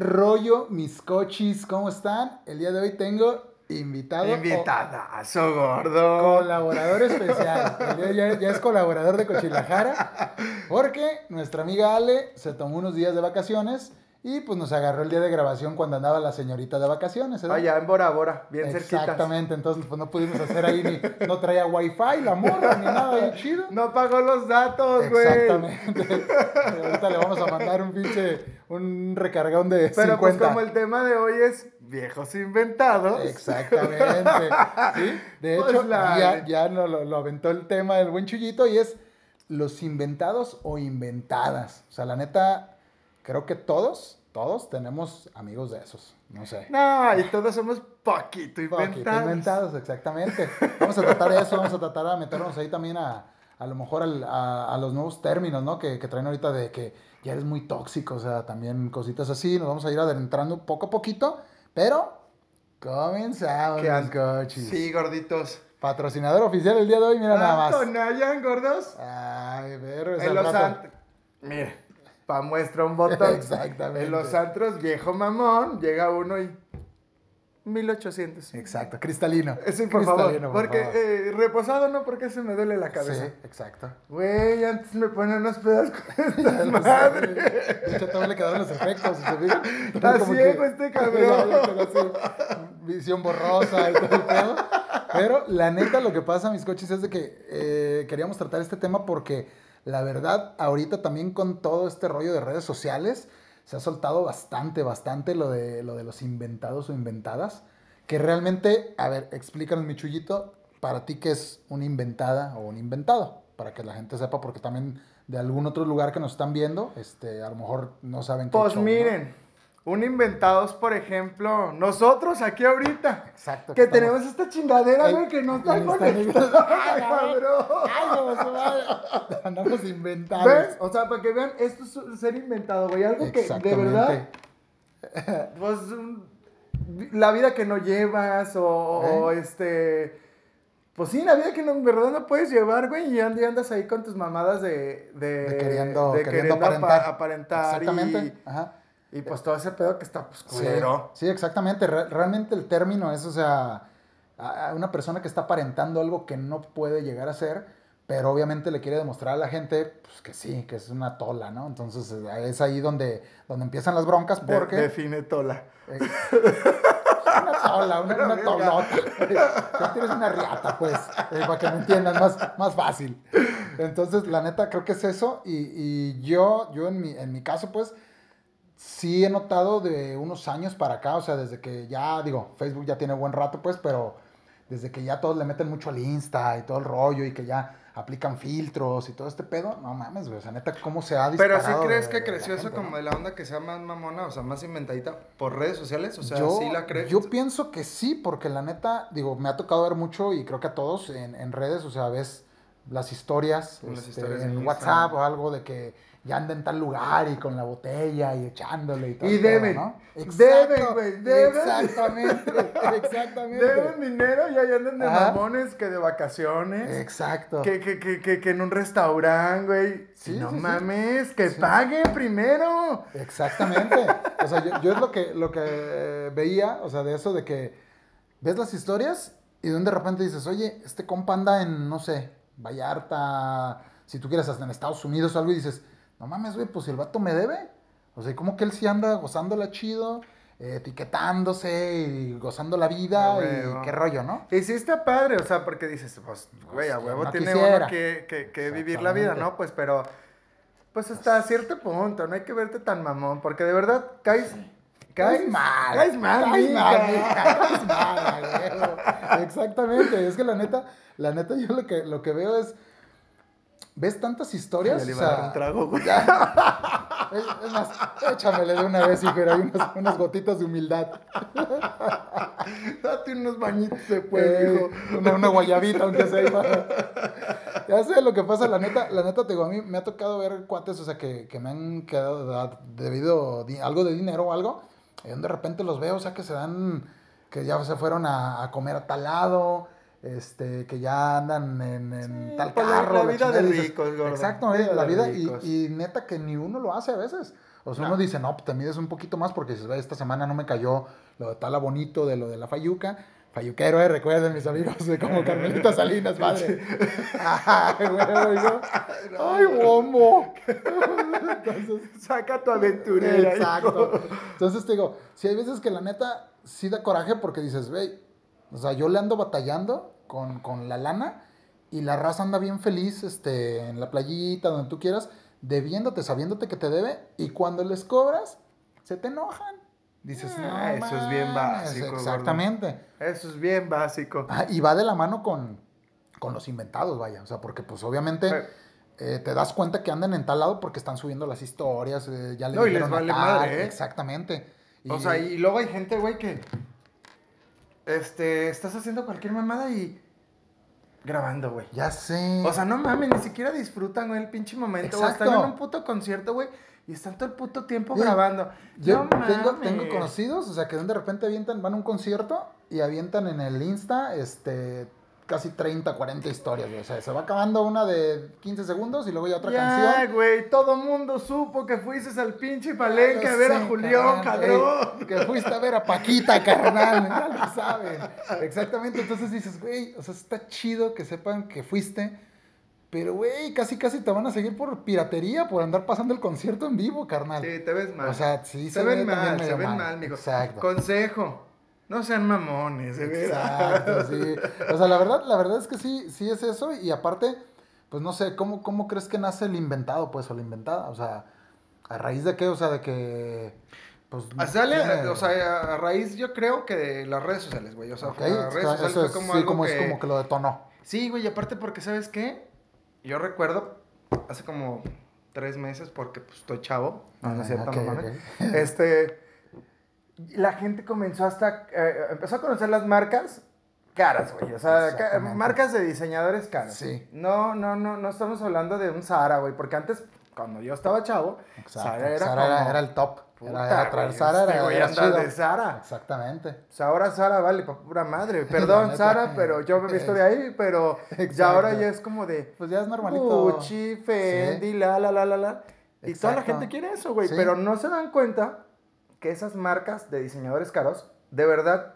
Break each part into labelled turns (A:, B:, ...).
A: Rollo, mis cochis? ¿Cómo están? El día de hoy tengo invitado.
B: Invitadazo, gordo.
A: Colaborador especial. Ya, ya es colaborador de Cochilajara. Porque nuestra amiga Ale se tomó unos días de vacaciones y pues nos agarró el día de grabación cuando andaba la señorita de vacaciones. ¿verdad?
B: Allá en Bora Bora, bien cerquita.
A: Exactamente, entonces pues no pudimos hacer ahí ni. No traía wifi, la morra, ni nada ahí chido.
B: No pagó los datos, güey.
A: Exactamente. Ahorita le vamos a mandar un pinche, un recargón de
B: Pero
A: 50.
B: pues como el tema de hoy es viejos inventados.
A: Exactamente. ¿Sí? De
B: Pues
A: hecho,
B: la-
A: ya, ya lo, lo aventó el tema del buen chullito y es los inventados o inventadas. O sea, la neta, creo que todos, todos tenemos amigos de esos. No sé.
B: No, y todos somos poquito
A: Poquito
B: inventados.
A: inventados, exactamente. Vamos a tratar eso, vamos a tratar de meternos ahí también a, a lo mejor al- a, a los nuevos términos, ¿no? Que, que traen ahorita de que ya eres muy tóxico, o sea, también cositas así. Nos vamos a ir adentrando poco a poquito, pero comenzamos,
B: ¿Qué
A: mis
B: an-
A: cochis.
B: Sí, gorditos.
A: Patrocinador oficial el día de hoy, mira nada más.
B: Antonayan, gordos.
A: Ay, pero
B: En los. Mire, pa' muestra un botón.
A: Exactamente.
B: En los antros, viejo mamón, llega uno y. 1800.
A: Exacto, cristalino.
B: Sí, por favor.
A: Cristalino, por
B: porque
A: favor.
B: eh, reposado no, porque se me duele la cabeza.
A: Sí, exacto.
B: Güey, antes me ponen unos pedos con
A: sé.
B: madres.
A: De hecho, todavía le quedaron los efectos. ¿se fijan?
B: Está ciego este cabrón.
A: Visión borrosa y todo el pedo. Pero la neta, lo que pasa, mis coches, es de que eh, queríamos tratar este tema porque la verdad, ahorita también con todo este rollo de redes sociales, se ha soltado bastante, bastante lo de, lo de los inventados o inventadas. Que realmente, a ver, explícanos, mi chullito, para ti qué es una inventada o un inventado, para que la gente sepa, porque también de algún otro lugar que nos están viendo, este, a lo mejor no saben qué
B: Pues
A: show, ¿no?
B: Un inventados, por ejemplo, nosotros aquí ahorita.
A: Exacto.
B: Que
A: estamos-
B: tenemos esta chingadera, güey, que no está conectada,
A: Ay,
B: cabrón.
A: Ay, no, su madre. Andamos inventados.
B: ¿Ves? O sea, para que vean, esto es ser inventado, güey. Algo que de verdad, pues, un- la vida que no llevas o, o, este... Pues sí, la vida que no, en verdad no puedes llevar, güey, y and- y andas ahí con tus mamadas de... De,
A: De queriendo,
B: de
A: queriendo
B: apa-
A: aparentar.
B: aparentar
A: Exactamente.
B: y-
A: Ajá.
B: Y, pues todo ese pedo que está, pues,
A: Sí,
B: culero.
A: sí, exactamente. Re- realmente el término es, o sea, a- una persona que está aparentando algo que no puede llegar a ser, pero obviamente le quiere demostrar a la gente pues, que sí, que es una tola, ¿no? Entonces eh, es ahí donde, donde empiezan las broncas
B: De-
A: porque...
B: define tola.
A: Eh, una tola, una, una tolota. Ya tienes una riata, pues, eh, para que me entiendan más, más fácil. Entonces, la neta, creo que es eso. Y, y yo, yo en mi, en mi caso, pues, sí he notado de unos años para acá, o sea, desde que ya, digo, Facebook ya tiene buen rato, pues, pero desde que ya todos le meten mucho al Insta y todo el rollo y que ya aplican filtros y todo este pedo, no mames, güey, o sea, neta, cómo se ha
B: Pero
A: disparado.
B: sí crees
A: de-
B: que creció eso
A: gente,
B: como
A: ¿no?
B: de la onda que sea más mamona, o sea, más inventadita por redes sociales, o sea,
A: yo,
B: sí la crees.
A: yo pienso que sí, porque la neta, digo, me ha tocado ver mucho y creo que a todos en, en redes, o sea, ves las historias,
B: Las
A: este,
B: historias
A: en
B: en
A: WhatsApp o algo de que ya anda en tal lugar y con la botella y echándole y todo.
B: Y deben,
A: ¿no?
B: deben,
A: Exacto,
B: güey, deben.
A: Exactamente, exactamente.
B: Deben dinero y ahí andan de
A: Ajá.
B: mamones que de vacaciones.
A: Exacto.
B: Que, que, que, que, que en un restaurante, güey.
A: Sí,
B: no
A: sí, sí.
B: mames, que paguen primero.
A: Exactamente. O sea, yo, yo es lo que, lo que veía, o sea, de eso de que ves las historias y de un de repente dices, oye, este compa anda en, no sé, Vallarta, si tú quieres, hasta en Estados Unidos o algo, y dices, no mames, güey, pues si el vato me debe. O sea, como que él sí anda gozándola chido, eh, etiquetándose y gozando la vida y qué rollo, ¿no?
B: Y sí está padre, o sea, porque dices, pues, güey, a
A: Pues,
B: huevo
A: no
B: tiene
A: quisiera.
B: uno que, que, que vivir la vida. ¿no? Pues, pero, pues hasta cierto punto, no hay que verte tan mamón, porque de verdad caes,
A: Caes mal.
B: Caes mal,
A: Caes mal, caes mal. Exactamente. Es que la neta, la neta, yo lo que, lo que veo es. ¿Ves tantas historias?
B: Ya le
A: O
B: iba a dar
A: sea,
B: un trago, güey.
A: ya- Es, más, échamele de una vez, hijo, hay unas, gotitas de humildad.
B: Date unos bañitos de pueblo,
A: Una, una, guayabita, aunque sea. Ya sé lo que pasa, la neta, la neta, te digo, a mí me ha tocado ver cuates, o sea, que, que me han quedado debido a algo de dinero o algo, y de repente los veo, o sea, que se dan, que ya se fueron a, a comer a tal lado, este, que ya andan en, tal pues, carro.
B: La, vida de ricos,
A: Exacto, eh, la vida, y, neta que ni uno lo hace a veces. O sea, uno dice, no, te mides un poquito más porque dices, esta semana no me cayó lo de tala bonito de lo de la fayuca. Fayuquero, eh, recuerden mis amigos, como Carmelita Salinas, padre. Ay, ay, bombo.
B: Entonces, saca tu aventurera.
A: Exacto. Entonces te digo, si hay veces que la neta sí da coraje porque dices, ve, o sea, yo le ando batallando con, con, la lana y la raza anda bien feliz este, en la playita, donde tú quieras, debiéndote, sabiéndote que te debe, y cuando les cobras, se te enojan. Dices,
B: ah, eso es bien básico.
A: Exactamente.
B: Eso es bien básico.
A: Ah, y va de la mano con, con, los inventados, vaya. O sea, porque pues obviamente eh, te das cuenta que andan en tal lado porque están subiendo las historias, eh, ya le
B: no, y les vale madre,
A: ¿eh? Exactamente.
B: o sea, y luego hay gente, güey, que este, estás haciendo cualquier mamada y grabando, güey.
A: Ya sé.
B: O sea, no mames, ni siquiera disfrutan, güey, el pinche momento. Exacto. están en un puto concierto, güey, y están todo el puto tiempo grabando.
A: Yo tengo, tengo, conocidos, o sea, que de repente avientan, van a un concierto y avientan en el Insta, este, casi 30, 40 historias, güey. O sea, se va acabando una de 15 segundos y luego ya otra canción.
B: Ya, güey, todo mundo supo que fuiste al pinche palenque a ver a Julián, cabrón.
A: que fuiste a ver a Paquita, carnal, ya lo saben. Exactamente, entonces dices, güey, o sea, está chido que sepan que fuiste. Pero, güey, casi casi te van a seguir por piratería, por andar pasando el concierto en vivo, carnal.
B: Sí, te ves mal.
A: O sea, sí,
B: se, se ven mal, se ven mal, mijo. Exacto. Consejo no sean mamones, de
A: Exacto, sí. O sea, la verdad, la verdad es que sí, sí es eso. Y aparte, pues no sé, ¿cómo, ¿cómo crees que nace el inventado, pues, o la inventada? O sea, ¿a raíz de qué? O sea, de que... Pues,
B: Sale, o sea, a raíz yo creo que de las redes sociales, güey. O sea, las redes sociales fue como
A: sí, como es como que lo detonó.
B: Sí, güey, y aparte porque, ¿sabes qué? Yo recuerdo hace como tres meses, porque pues estoy chavo, no, no es cierto, Este la gente comenzó hasta, eh, empezó a conocer las marcas caras, güey. O sea, marcas de diseñadores caras.
A: Sí.
B: No, no, no, no estamos hablando de un Zara, güey, porque antes, cuando yo estaba chavo, Zara era
A: era, el top. era, traer Zara era,
B: este era de Zara.
A: Exactamente.
B: O sea, ahora Zara vale para pura madre. Perdón, Zara, pero yo me he visto de ahí, pero ya ahora ya es como de...
A: Pues ya es normalito.
B: Gucci, Fendi, la, la, la, la, la. Y toda la gente quiere eso, güey, pero no se dan cuenta que esas marcas de diseñadores caros, de verdad,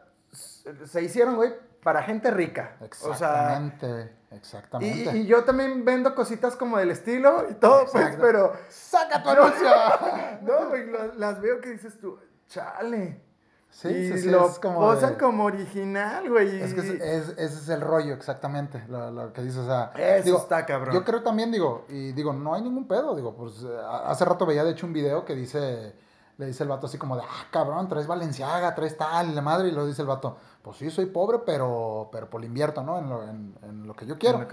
B: se hicieron, güey, para gente rica.
A: Exactamente, exactamente.
B: Y, yo también vendo cositas como del estilo y todo, pues, pero...
A: ¡Saca tu anuncio!
B: no, güey, las veo que dices tú, chale.
A: Sí, y
B: sí, lo es como posan como original, güey.
A: Es que ese es el rollo, exactamente, lo, que dices, o sea...
B: Eso está cabrón.
A: Yo creo también, digo, y digo, no hay ningún pedo, digo, pues hace rato veía de hecho un video que dice le dice el vato así como de, ah, cabrón, traes Valenciaga, traes tal, y la madre, y lo dice el vato, pues sí, soy pobre, pero, pero por lo invierto, ¿no? En lo, en, lo que yo quiero.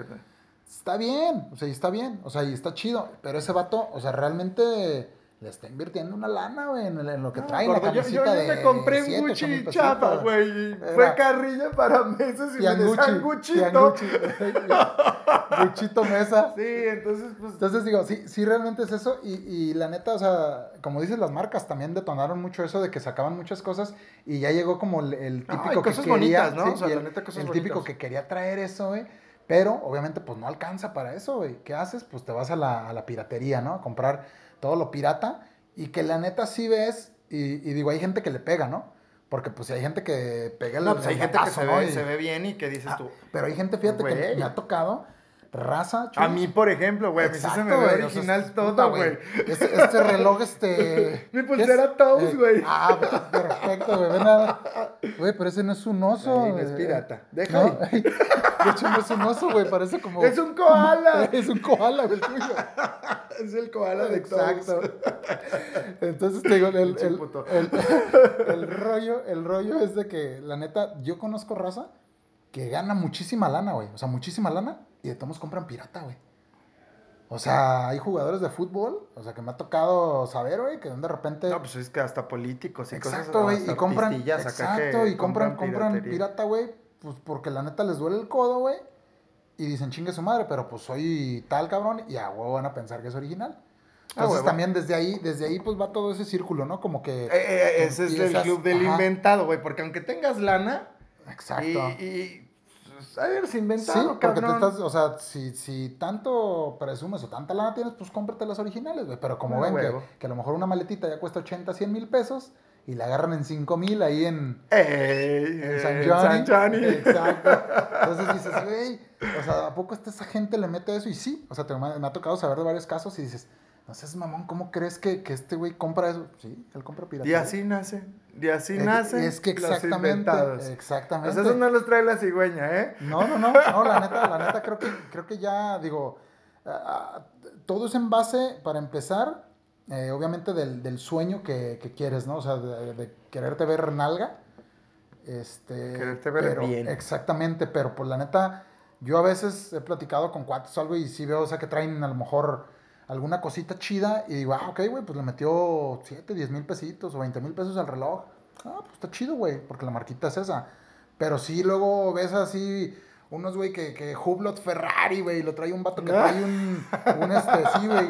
A: Está bien, o sea, y está bien, o sea, y está chido, pero ese vato, o sea, realmente le está invirtiendo una lana, güey, en, lo que trae. la camisita yo, yo
B: me compré un Gucci chapa, güey. Fue carrilla para mesas y me decían Guchito.
A: Guchito mesa.
B: Sí, entonces, pues.
A: Entonces digo, sí, sí, realmente es eso. Y, y la neta, o sea, como dices, las marcas también detonaron mucho eso de que sacaban muchas cosas y ya llegó como el, típico que quería. ¿no? o sea, la neta, cosas El típico que quería traer eso, güey. Pero obviamente, pues no alcanza para eso, güey. ¿Qué haces? Pues te vas a la, a la piratería, ¿no? A comprar todo lo pirata, y que la neta sí ves, y, digo, hay gente que le pega, ¿no? Porque pues hay gente que pega el
B: No, pues hay gente que se, ve, se ve bien y que dices ah, tú.
A: Pero hay gente, fíjate, que me ha tocado raza.
B: A mí, por ejemplo, güey, a mí sí se me ve original todo, güey.
A: Este, este, reloj, este...
B: Mi pulsera Toast, eh, güey.
A: ah, perfecto, güey, nada. Güey, pero ese no es un oso.
B: no es pirata. Déjalo.
A: De hecho, no es un oso, güey, parece como...
B: Es un koala.
A: Es un koala, güey, tuyo.
B: es el koala de
A: Exacto. Entonces, te digo, el, el, el, el, rollo, el rollo es de que, la neta, yo conozco raza que gana muchísima lana, güey. O sea, muchísima lana y de todos compran pirata, güey. O sea, hay jugadores de fútbol, o sea, que me ha tocado saber, güey, que de repente...
B: No, pues es que hasta políticos y
A: exacto,
B: cosas
A: güey,
B: hasta
A: y compran, exacto, y compran, compran pirata, güey, pues porque la neta les duele el codo, güey, y dicen, chingue su madre, pero pues soy tal cabrón, y a huevo van a pensar que es original. Entonces también desde ahí, desde ahí pues va todo ese círculo, ¿no? Como que...
B: Eh, eh, ese es el club del
A: ajá,
B: inventado, güey, porque aunque tengas lana
A: Exacto.
B: y, y pues, haberse
A: Sí,
B: inventado,
A: porque te
B: cabrón.
A: estás, o sea, si, si tanto presumes o tanta lana tienes, pues cómprate las originales, güey. Pero como
B: Ah,
A: ven que, que a lo mejor una maletita ya cuesta 80, 100 mil pesos y la agarran en 5 mil ahí en,
B: Ey,
A: en San
B: eh,
A: Johnny.
B: San Johnny.
A: Exacto. Entonces dices, güey, o sea, ¿a poco esta esa gente le mete eso? Y sí, o sea, te, me ha tocado saber de varios casos y dices, no seas mamón, ¿cómo crees que, que este güey compra eso? Sí, él compra pirata.
B: Y así nace, y así nace.
A: Es que
B: los
A: exactamente,
B: inventados.
A: exactamente.
B: Pues eso no los trae la cigüeña, ¿eh?
A: No, no, no, no, la neta, la neta creo que, creo que ya, digo, ah, ah, todo es en base, para empezar, eh, obviamente del, del sueño que, que quieres, ¿no? O sea, de, de quererte ver nalga. Este,
B: Quererte ver
A: pero-
B: bien.
A: Exactamente, pero por la neta, yo a veces he platicado con cuates o algo y sí veo, o sea, que traen a lo mejor alguna cosita chida y digo, ah, ok, güey, pues le metió 7, 10 mil pesitos o 20 mil pesos al reloj. Ah, pues está chido, güey, porque la marquita es esa. Pero sí, luego ves así unos, güey, que, que Hublot Ferrari, güey, lo trae un vato que trae un, un este, sí, güey,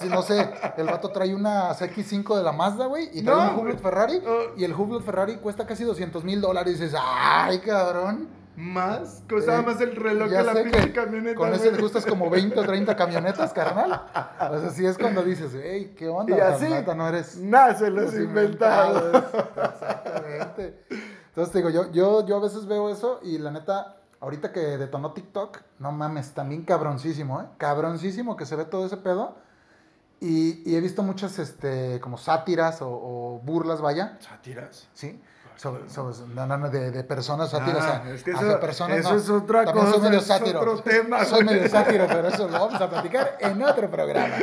A: sí, no sé, el vato trae una CX5 de la Mazda, güey, y trae
B: No,
A: un Hublot Ferrari,
B: Oh.
A: y el Hublot Ferrari cuesta casi 200 mil dólares, y dices, ay, cabrón.
B: Más, costaba
A: Eh,
B: más el reloj que la pinche camioneta.
A: Con
B: güey.
A: gustas como 20 o 30 camionetas, carnal. O sea, sí es cuando dices, hey, ¿qué onda?
B: Y así
A: no eres...
B: nacen los
A: los
B: inventados.
A: Exactamente. Entonces te digo, yo, yo, yo a veces veo eso y la neta, ahorita que detonó TikTok, no mames, también cabroncísimo, ¿eh? Cabroncísimo que se ve todo ese pedo. Y, y he visto muchas, este, como sátiras o, o burlas, vaya,
B: ¿Sátiras?
A: ¿sí? Sobre, sobre- no, no, no, de, de personas sátiras.
B: Ah,
A: a-
B: es que
A: hacia
B: eso-
A: personas,
B: eso
A: no.
B: es otra
A: También soy medio
B: es
A: sátiro.
B: otro tema,
A: Soy medio sátiro, pero eso lo vamos a platicar en otro programa.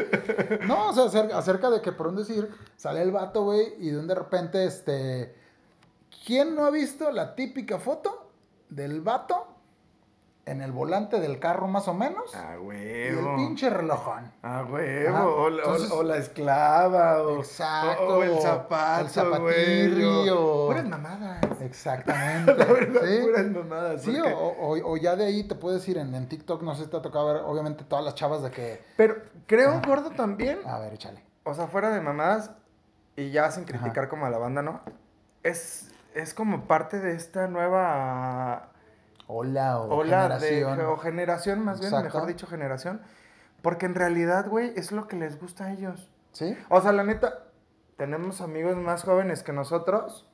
A: No, o sea, acerca, acerca de que, por un decir, sale el vato, güey, y de un de repente, este... ¿Quién no ha visto la típica foto del vato en el volante del carro más o menos?
B: Ah,
A: y
B: huevo.
A: el pinche relojón.
B: Ah, huevo. O, la- o-
A: entonces-
B: o la esclava. O,
A: Exacto,
B: O, el zapato.
A: el zapatirri, o-
B: Puras mamadas.
A: Exactamente.
B: La verdad,
A: ¿sí?
B: puras mamadas.
A: Sí,
B: porque-
A: o, ya de ahí te puedes ir en, en TikTok, no sé si te ha tocado ver, obviamente, todas las chavas de que...
B: Pero creo, gordo, también.
A: A ver, échale.
B: O sea, fuera de mamadas. Y ya sin criticar como a la banda, ¿no? Es, es como parte de esta nueva
A: Hola o
B: ola
A: generación.
B: de o generación, más bien,
A: Exacto.
B: mejor dicho, generación. Porque en realidad, güey, es lo que les gusta a ellos.
A: ¿Sí?
B: O sea, la neta, tenemos amigos más jóvenes que nosotros.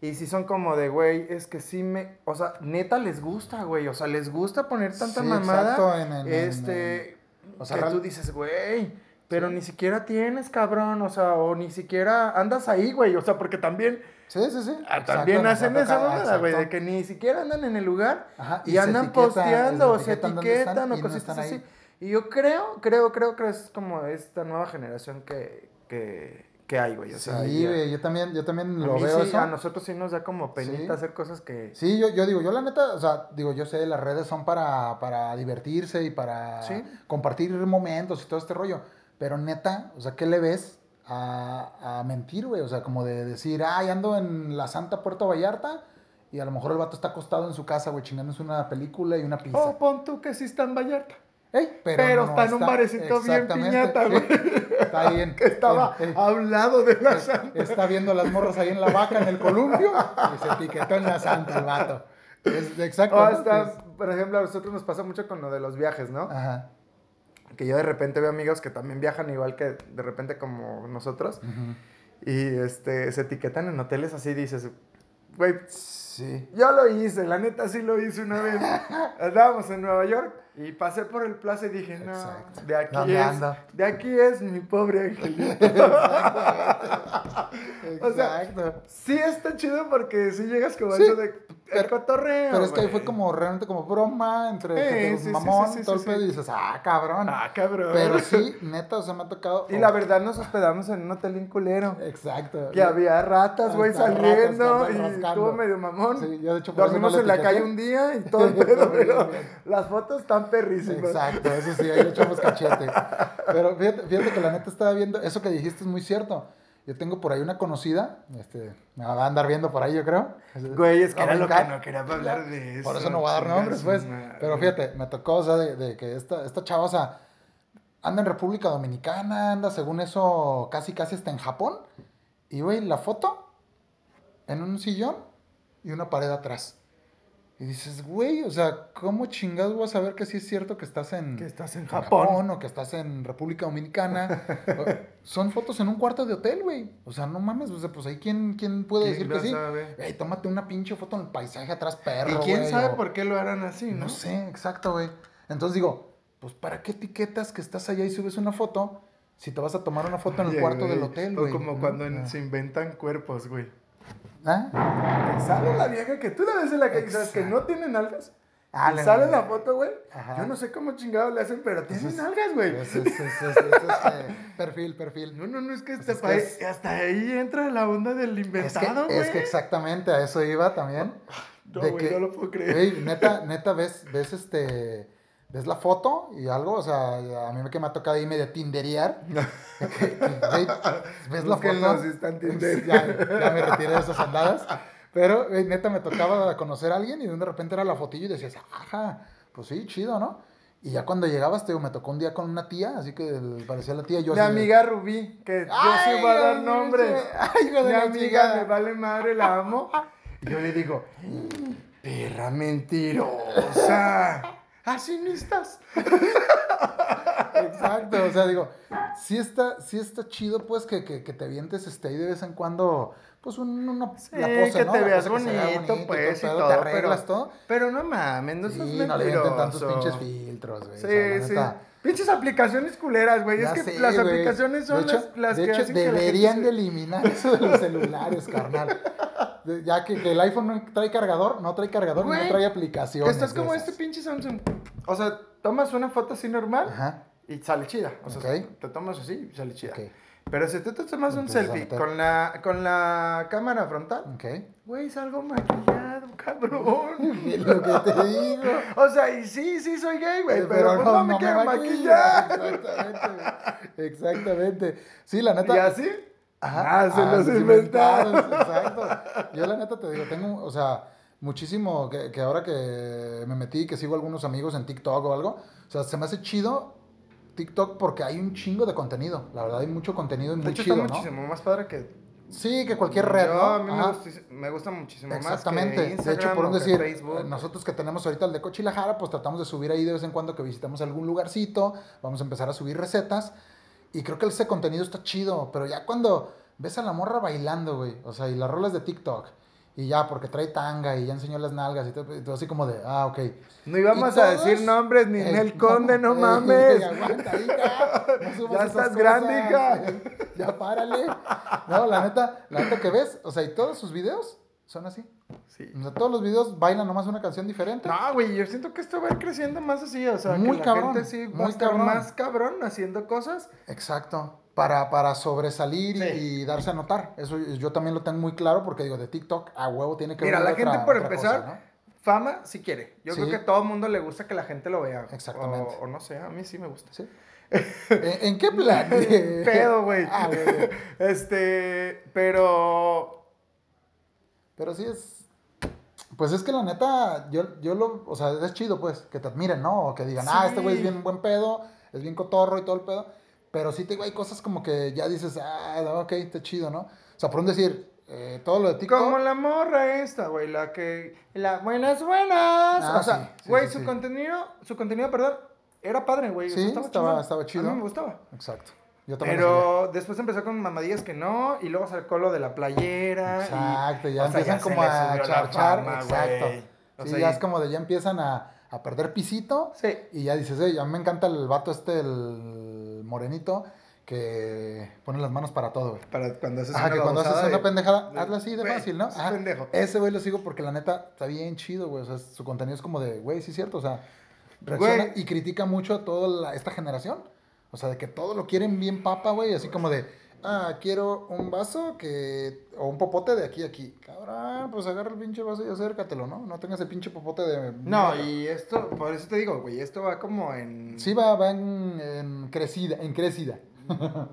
B: Y si son como de, güey, es que sí me. O sea, neta les gusta, güey. O sea, les gusta poner tanta
A: Sí,
B: mamada.
A: exacto, en- en-
B: este.
A: o sea,
B: que
A: real-
B: tú dices, güey. Pero
A: Sí.
B: ni siquiera tienes, cabrón. O sea, o ni siquiera andas ahí, güey. O sea, porque también.
A: Sí, sí, sí.
B: ah,
A: Exacto,
B: también
A: ha
B: hacen esa mamada, güey. De
A: exacto.
B: que ni siquiera andan en el lugar.
A: Ajá,
B: y,
A: se
B: andan posteando o se
A: etiquetan y
B: o
A: no
B: cositas
A: están
B: así. Y yo creo, creo, creo que es como esta nueva generación que, que, que hay, güey. O sea,
A: sí, güey, yo también, yo también lo veo
B: sí,
A: eso.
B: A nosotros sí nos da como penita
A: Sí.
B: hacer cosas que...
A: Sí, yo, yo digo, yo la neta, o sea, digo, yo sé, las redes son para, para divertirse y para
B: Sí.
A: compartir momentos y todo este rollo. Pero neta, o sea, ¿qué le ves a, a mentir, güey? O sea, como de decir, ay, ando en la Santa Puerto Vallarta y a lo mejor el vato está acostado en su casa, güey, chingándose una película y una pizza.
B: Oh, pon tú que sí está en Vallarta.
A: Ey, pero
B: Pero,
A: no
B: está en un barecito bien piñata,
A: sí.
B: güey.
A: Está bien.
B: Que estaba
A: Ey, ey.
B: a un lado de la
A: Eh,
B: santa.
A: Está viendo las morras ahí en la vaca, en el columpio, y se etiquetó en la santa el vato. Es, exacto.
B: Por ejemplo, a nosotros nos pasa mucho con lo de los viajes, ¿no?
A: Ajá.
B: Que yo de repente veo amigos que también viajan igual que de repente como nosotros. Y este, se etiquetan en hoteles así, dices, güey,
A: Sí.
B: yo lo hice, la neta sí lo hice una vez. Andábamos en Nueva York y pasé por el plaza y dije, no,
A: Exacto.
B: de aquí
A: ¿Dónde
B: es, de aquí es mi pobre angelito. O sea. Sí está chido porque si llegas como
A: Sí.
B: eso de, el cotorreo.
A: Pero es que ahí fue como realmente como broma entre
B: Sí,
A: mamón,
B: sí, sí,
A: todo el pedo, y dices, ah, cabrón.
B: Ah, cabrón.
A: Pero sí, neta, o sea, me ha tocado.
B: Y la verdad nos hospedamos en un hotel bien culero.
A: Exacto.
B: Que había ratas, güey,
A: ratas,
B: saliendo y estuvo medio mamón.
A: Sí, yo de hecho por eso
B: Dormimos
A: no
B: en la calle un día y todo el pedo, pero las fotos están perrísimas.
A: Exacto, eso sí, ahí le echamos cachete. Pero fíjate, fíjate que la neta estaba viendo, eso que dijiste es muy cierto. Yo tengo por ahí una conocida, este, me va a andar viendo por ahí, yo creo.
B: Güey, es que era lo que no quería hablar de eso.
A: Por eso no voy a dar nombres, pues.
B: madre.
A: Pero fíjate, me tocó, o sea, de, de que esta, esta chava, o sea, anda en República Dominicana, anda según eso, casi casi está en Japón. Y, güey, la foto en un sillón y una pared atrás. Y dices, güey, o sea, ¿cómo chingados vas a saber que sí es cierto que estás en,
B: Que estás en Japón.
A: o que estás en República Dominicana? Son fotos en un cuarto de hotel, güey. O sea, no mames, o sea, pues ahí quién, quién puede
B: ¿Quién
A: decir que sí. Güey, tómate una pinche foto en el paisaje atrás, perro.
B: ¿Y quién
A: güey,
B: sabe
A: o-
B: por qué lo harán así, no?
A: no sé, exacto, güey. Entonces digo, pues ¿para qué etiquetas que estás allá y subes una foto si te vas a tomar una foto en el
B: Oye,
A: cuarto
B: güey,
A: del hotel,
B: O
A: güey?
B: como
A: ¿no?
B: cuando se inventan cuerpos, güey.
A: ¿Ah?
B: Te sale la vieja que tú la ves en la calle, ¿sabes? Que no tiene nalgas.
A: Ah,
B: y sale la foto, güey. Yo no sé cómo chingados le hacen, pero tiene
A: Eso es-
B: nalgas, güey.
A: Es, es, es, es- es, este, perfil, perfil.
B: No, no, no, es que, este
A: que
B: país, hasta ahí entra la onda del inventado, güey.
A: es que exactamente a eso iba también.
B: No, güey, no lo puedo creer.
A: güey, neta, neta, ves, ves este, ves la foto y algo, o sea, a mí que me ha tocado ahí medio tinderear. ves la foto.
B: si está en Tinder.
A: Ya, ya me retiré de esas andadas. Pero, neta, me tocaba conocer a alguien y de repente era la fotillo y decías, ajá, pues sí, chido, ¿no? Y ya cuando llegabas, te digo, me tocó un día con una tía, así que parecía la tía. Yo
B: Mi
A: así de-
B: amiga Rubí, que yo sí voy a dar nombres.
A: ay,
B: Mi amiga me vale madre, la amo. Y yo le digo, perra mentirosa. Así no estás.
A: Exacto, o sea, digo, sí está, sí está chido, pues, que, que, que te avientes este, ahí de vez en cuando, pues, un- una,
B: Sí,
A: la pose,
B: que
A: ¿no?
B: te
A: La
B: veas
A: que
B: bonito,
A: bonito
B: pues, y
A: todo,
B: todo,
A: te arreglas
B: pero-
A: todo.
B: Pero no mames, no seas
A: Sí, no le avienten tantos
B: mentiroso.
A: pinches filtros, güey.
B: Sí,
A: o sea,
B: sí.
A: neta,
B: Pinches aplicaciones culeras, güey. Es que
A: sé,
B: las
A: güey.
B: aplicaciones son
A: de hecho,
B: las, las
A: de
B: que
A: hecho,
B: hacen que la gente
A: deberían de eliminar eso de los celulares, carnal. Ya que, que el iPhone no trae cargador, no trae cargador, no trae aplicaciones.
B: Estás
A: de
B: como
A: esas.
B: este pinche Samsung. O sea, tomas una foto así normal
A: Ajá,
B: y sale chida. O sea, te tomas así y sale chida. Pero si tú te tomas un selfie con la, con la cámara frontal, güey, salgo maquillado, cabrón.
A: Es lo que te digo.
B: o sea, y sí, sí soy gay, güey,
A: Eh,
B: pero, pues no, me quiero
A: maquillo.
B: maquillar.
A: Exactamente. güey. Exactamente. Sí, la neta.
B: ¿Y así?
A: Ajá.
B: Ah, se los
A: los
B: inventaron.
A: Exacto. Yo la neta te digo, tengo, o sea, muchísimo que, que ahora que me metí, que sigo algunos amigos en TikTok o algo, o sea, se me hace chido TikTok porque hay un chingo de contenido. La verdad, hay mucho contenido y
B: De
A: muy
B: hecho,
A: chido,
B: está
A: ¿no?
B: muchísimo más padre que...
A: Sí, que cualquier red,
B: Yo,
A: ¿no?
B: a mí me gusta, me gusta muchísimo más
A: Exactamente. de hecho, por un decir,
B: Facebook.
A: nosotros que tenemos ahorita el de Cochilajara, pues tratamos de subir ahí de vez en cuando que visitamos algún lugarcito, vamos a empezar a subir recetas. Y creo que ese contenido está chido, pero ya cuando ves a la morra bailando, güey, o sea, y las rolas de TikTok, y ya porque trae tanga y ya enseñó las nalgas y todo, y todo así como de, ah, ok.
B: No íbamos a decir nombres ni en el conde, no, mames.
A: aguanta, hija. No subas
B: Ya estás grande, hija.
A: Ya párale. No, la neta, la neta que ves, o sea, y todos sus videos son así.
B: Sí.
A: O sea, todos los videos bailan nomás una canción diferente.
B: No, güey, yo siento que esto va a ir creciendo más así, o sea,
A: Muy
B: que la
A: cabrón,
B: gente sí va
A: muy
B: a estar
A: cabrón.
B: más cabrón haciendo cosas.
A: Exacto. Para, para sobresalir y-
B: Sí.
A: y, darse a notar. Eso yo también lo tengo muy claro porque digo, de TikTok a huevo tiene que
B: Mira, la gente
A: otra-
B: por
A: otra
B: empezar,
A: cosa, ¿no?
B: fama si quiere. Yo
A: Sí.
B: creo que a todo el mundo le gusta que la gente lo vea.
A: Exactamente.
B: O, o no sé, a mí sí me gusta.
A: ¿Sí? ¿En, en qué plan?
B: Pedo, güey.
A: Ah.
B: Este, pero
A: Pero sí es. Pues es que la neta, yo, yo lo. O sea, es chido, pues, que te admiren, ¿no? O que digan, ah, este güey es bien buen pedo, es bien cotorro y todo el pedo. Pero sí te digo, hay cosas como que ya dices, ah, ok, está chido, ¿no? O sea, por un decir, eh, todo lo de TikTok.
B: como la morra esta, güey, la que la buenas buenas,
A: Ah,
B: o sea,
A: sí, sí,
B: güey, su contenido, su contenido, perdón, era padre, güey,
A: Sí,
B: estaba,
A: estaba- estaba chido.
B: A mí me gustaba.
A: Exacto. Yo.
B: Pero después empezó con mamadillas que no, y luego sacó lo de la playera. y-
A: Exacto, ya
B: o sea,
A: empiezan como a charchar.
B: fama,
A: exacto. sí,
B: sea,
A: ya
B: y-
A: es como de ya empiezan a, a perder pisito.
B: Sí.
A: Y ya dices, oye, a mí me encanta el vato este, el morenito, que ponen las manos para todo, güey.
B: Para cuando haces
A: Ajá,
B: una
A: que cuando haces una
B: de-
A: pendejada,
B: de-
A: hazlo así de
B: Güey,
A: fácil, ¿no?
B: es
A: Ajá.
B: pendejo.
A: Ese güey lo sigo porque la neta está bien chido, güey. O sea, su contenido es como de, güey, sí es cierto, o sea, reacciona
B: Güey.
A: y critica mucho a toda la- esta generación. O sea, de que todo lo quieren bien papa, güey, así como de, ah, quiero un vaso que, o un popote de aquí a aquí. Cabrón, pues agarra el pinche vaso y acércatelo, ¿no? No tengas el pinche popote de...
B: No, y esto, por eso te digo, güey, esto va como en...
A: Sí va, va en, en crecida, en crecida.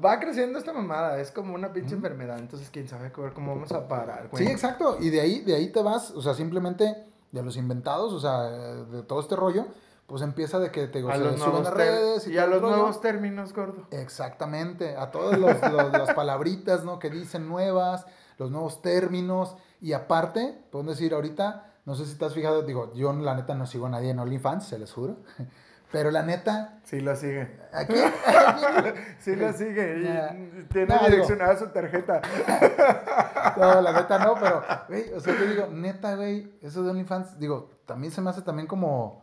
B: Va creciendo esta mamada, es como una pinche enfermedad, entonces quién sabe cómo vamos a parar, güey.
A: Sí, exacto. Y de ahí, de ahí te vas, o sea, simplemente de los inventados, o sea, de todo este rollo, pues empieza de que te
B: A
A: se
B: los
A: suben a redes y,
B: y a los
A: rollo.
B: nuevos términos, gordo.
A: Exactamente, a todas los- los- las palabritas, ¿no? Que dicen nuevas, los nuevos términos. Y aparte, puedo decir ahorita, no sé si te has fijado, digo, yo la neta no sigo a nadie en OnlyFans, se les juro. Pero la neta,
B: Sí lo sigue.
A: aquí,
B: Sí lo sigue. Y
A: Nah.
B: tiene
A: Nah, digo-
B: direccionada su tarjeta.
A: No, la neta no, pero, güey, o sea, yo digo, neta, güey, eso de OnlyFans, digo, también se me hace también como,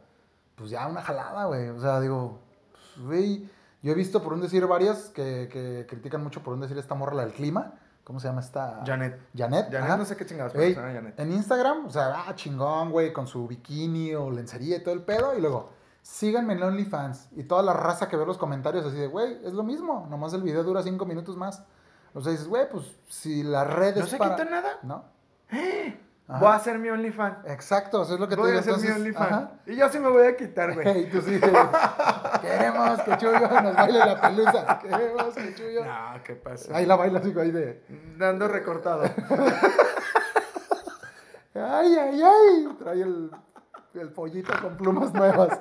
A: pues ya una jalada, güey. O sea, digo, pues, güey, yo he visto por un decir varias que, que critican mucho por un decir esta morra la del clima. ¿Cómo se llama esta?
B: Janet.
A: Janet.
B: Janet,
A: ajá.
B: no sé qué chingados, pero
A: Güey,
B: se llama Janet.
A: En Instagram, o sea, ah, chingón, güey, con su bikini o lencería y todo el pedo. Y luego, síganme en OnlyFans. Y toda la raza que ve los comentarios así de, güey, es lo mismo. Nomás el video dura cinco minutos más. O sea, dices, güey, pues si la red
B: ¿No
A: es
B: se
A: para...
B: quita nada?
A: ¿No? Ajá.
B: Voy a hacer mi OnlyFans.
A: Exacto, eso es lo que te
B: Voy
A: digo.
B: a hacer mi OnlyFans. Y yo sí me voy a quitar, güey.
A: Y tú sí, queremos que Chuyo nos baile la pelusa. Queremos que Chuyo...
B: No, ¿qué pasa?
A: Ahí la baila así, ahí de...
B: Dando recortado.
A: Ay, ay, ay. Trae el, el pollito con plumas nuevas.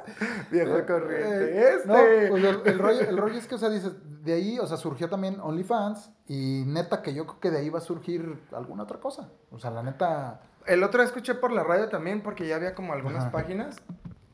B: Viejo corriente.
A: Eh,
B: Este.
A: No, pues el, el rollo, el rollo es que, o sea, dices, de ahí, o sea, surgió también OnlyFans. Y neta, que yo creo que de ahí va a surgir alguna otra cosa. O sea, la neta.
B: El otro escuché por la radio también porque ya había como algunas
A: Ajá.
B: páginas.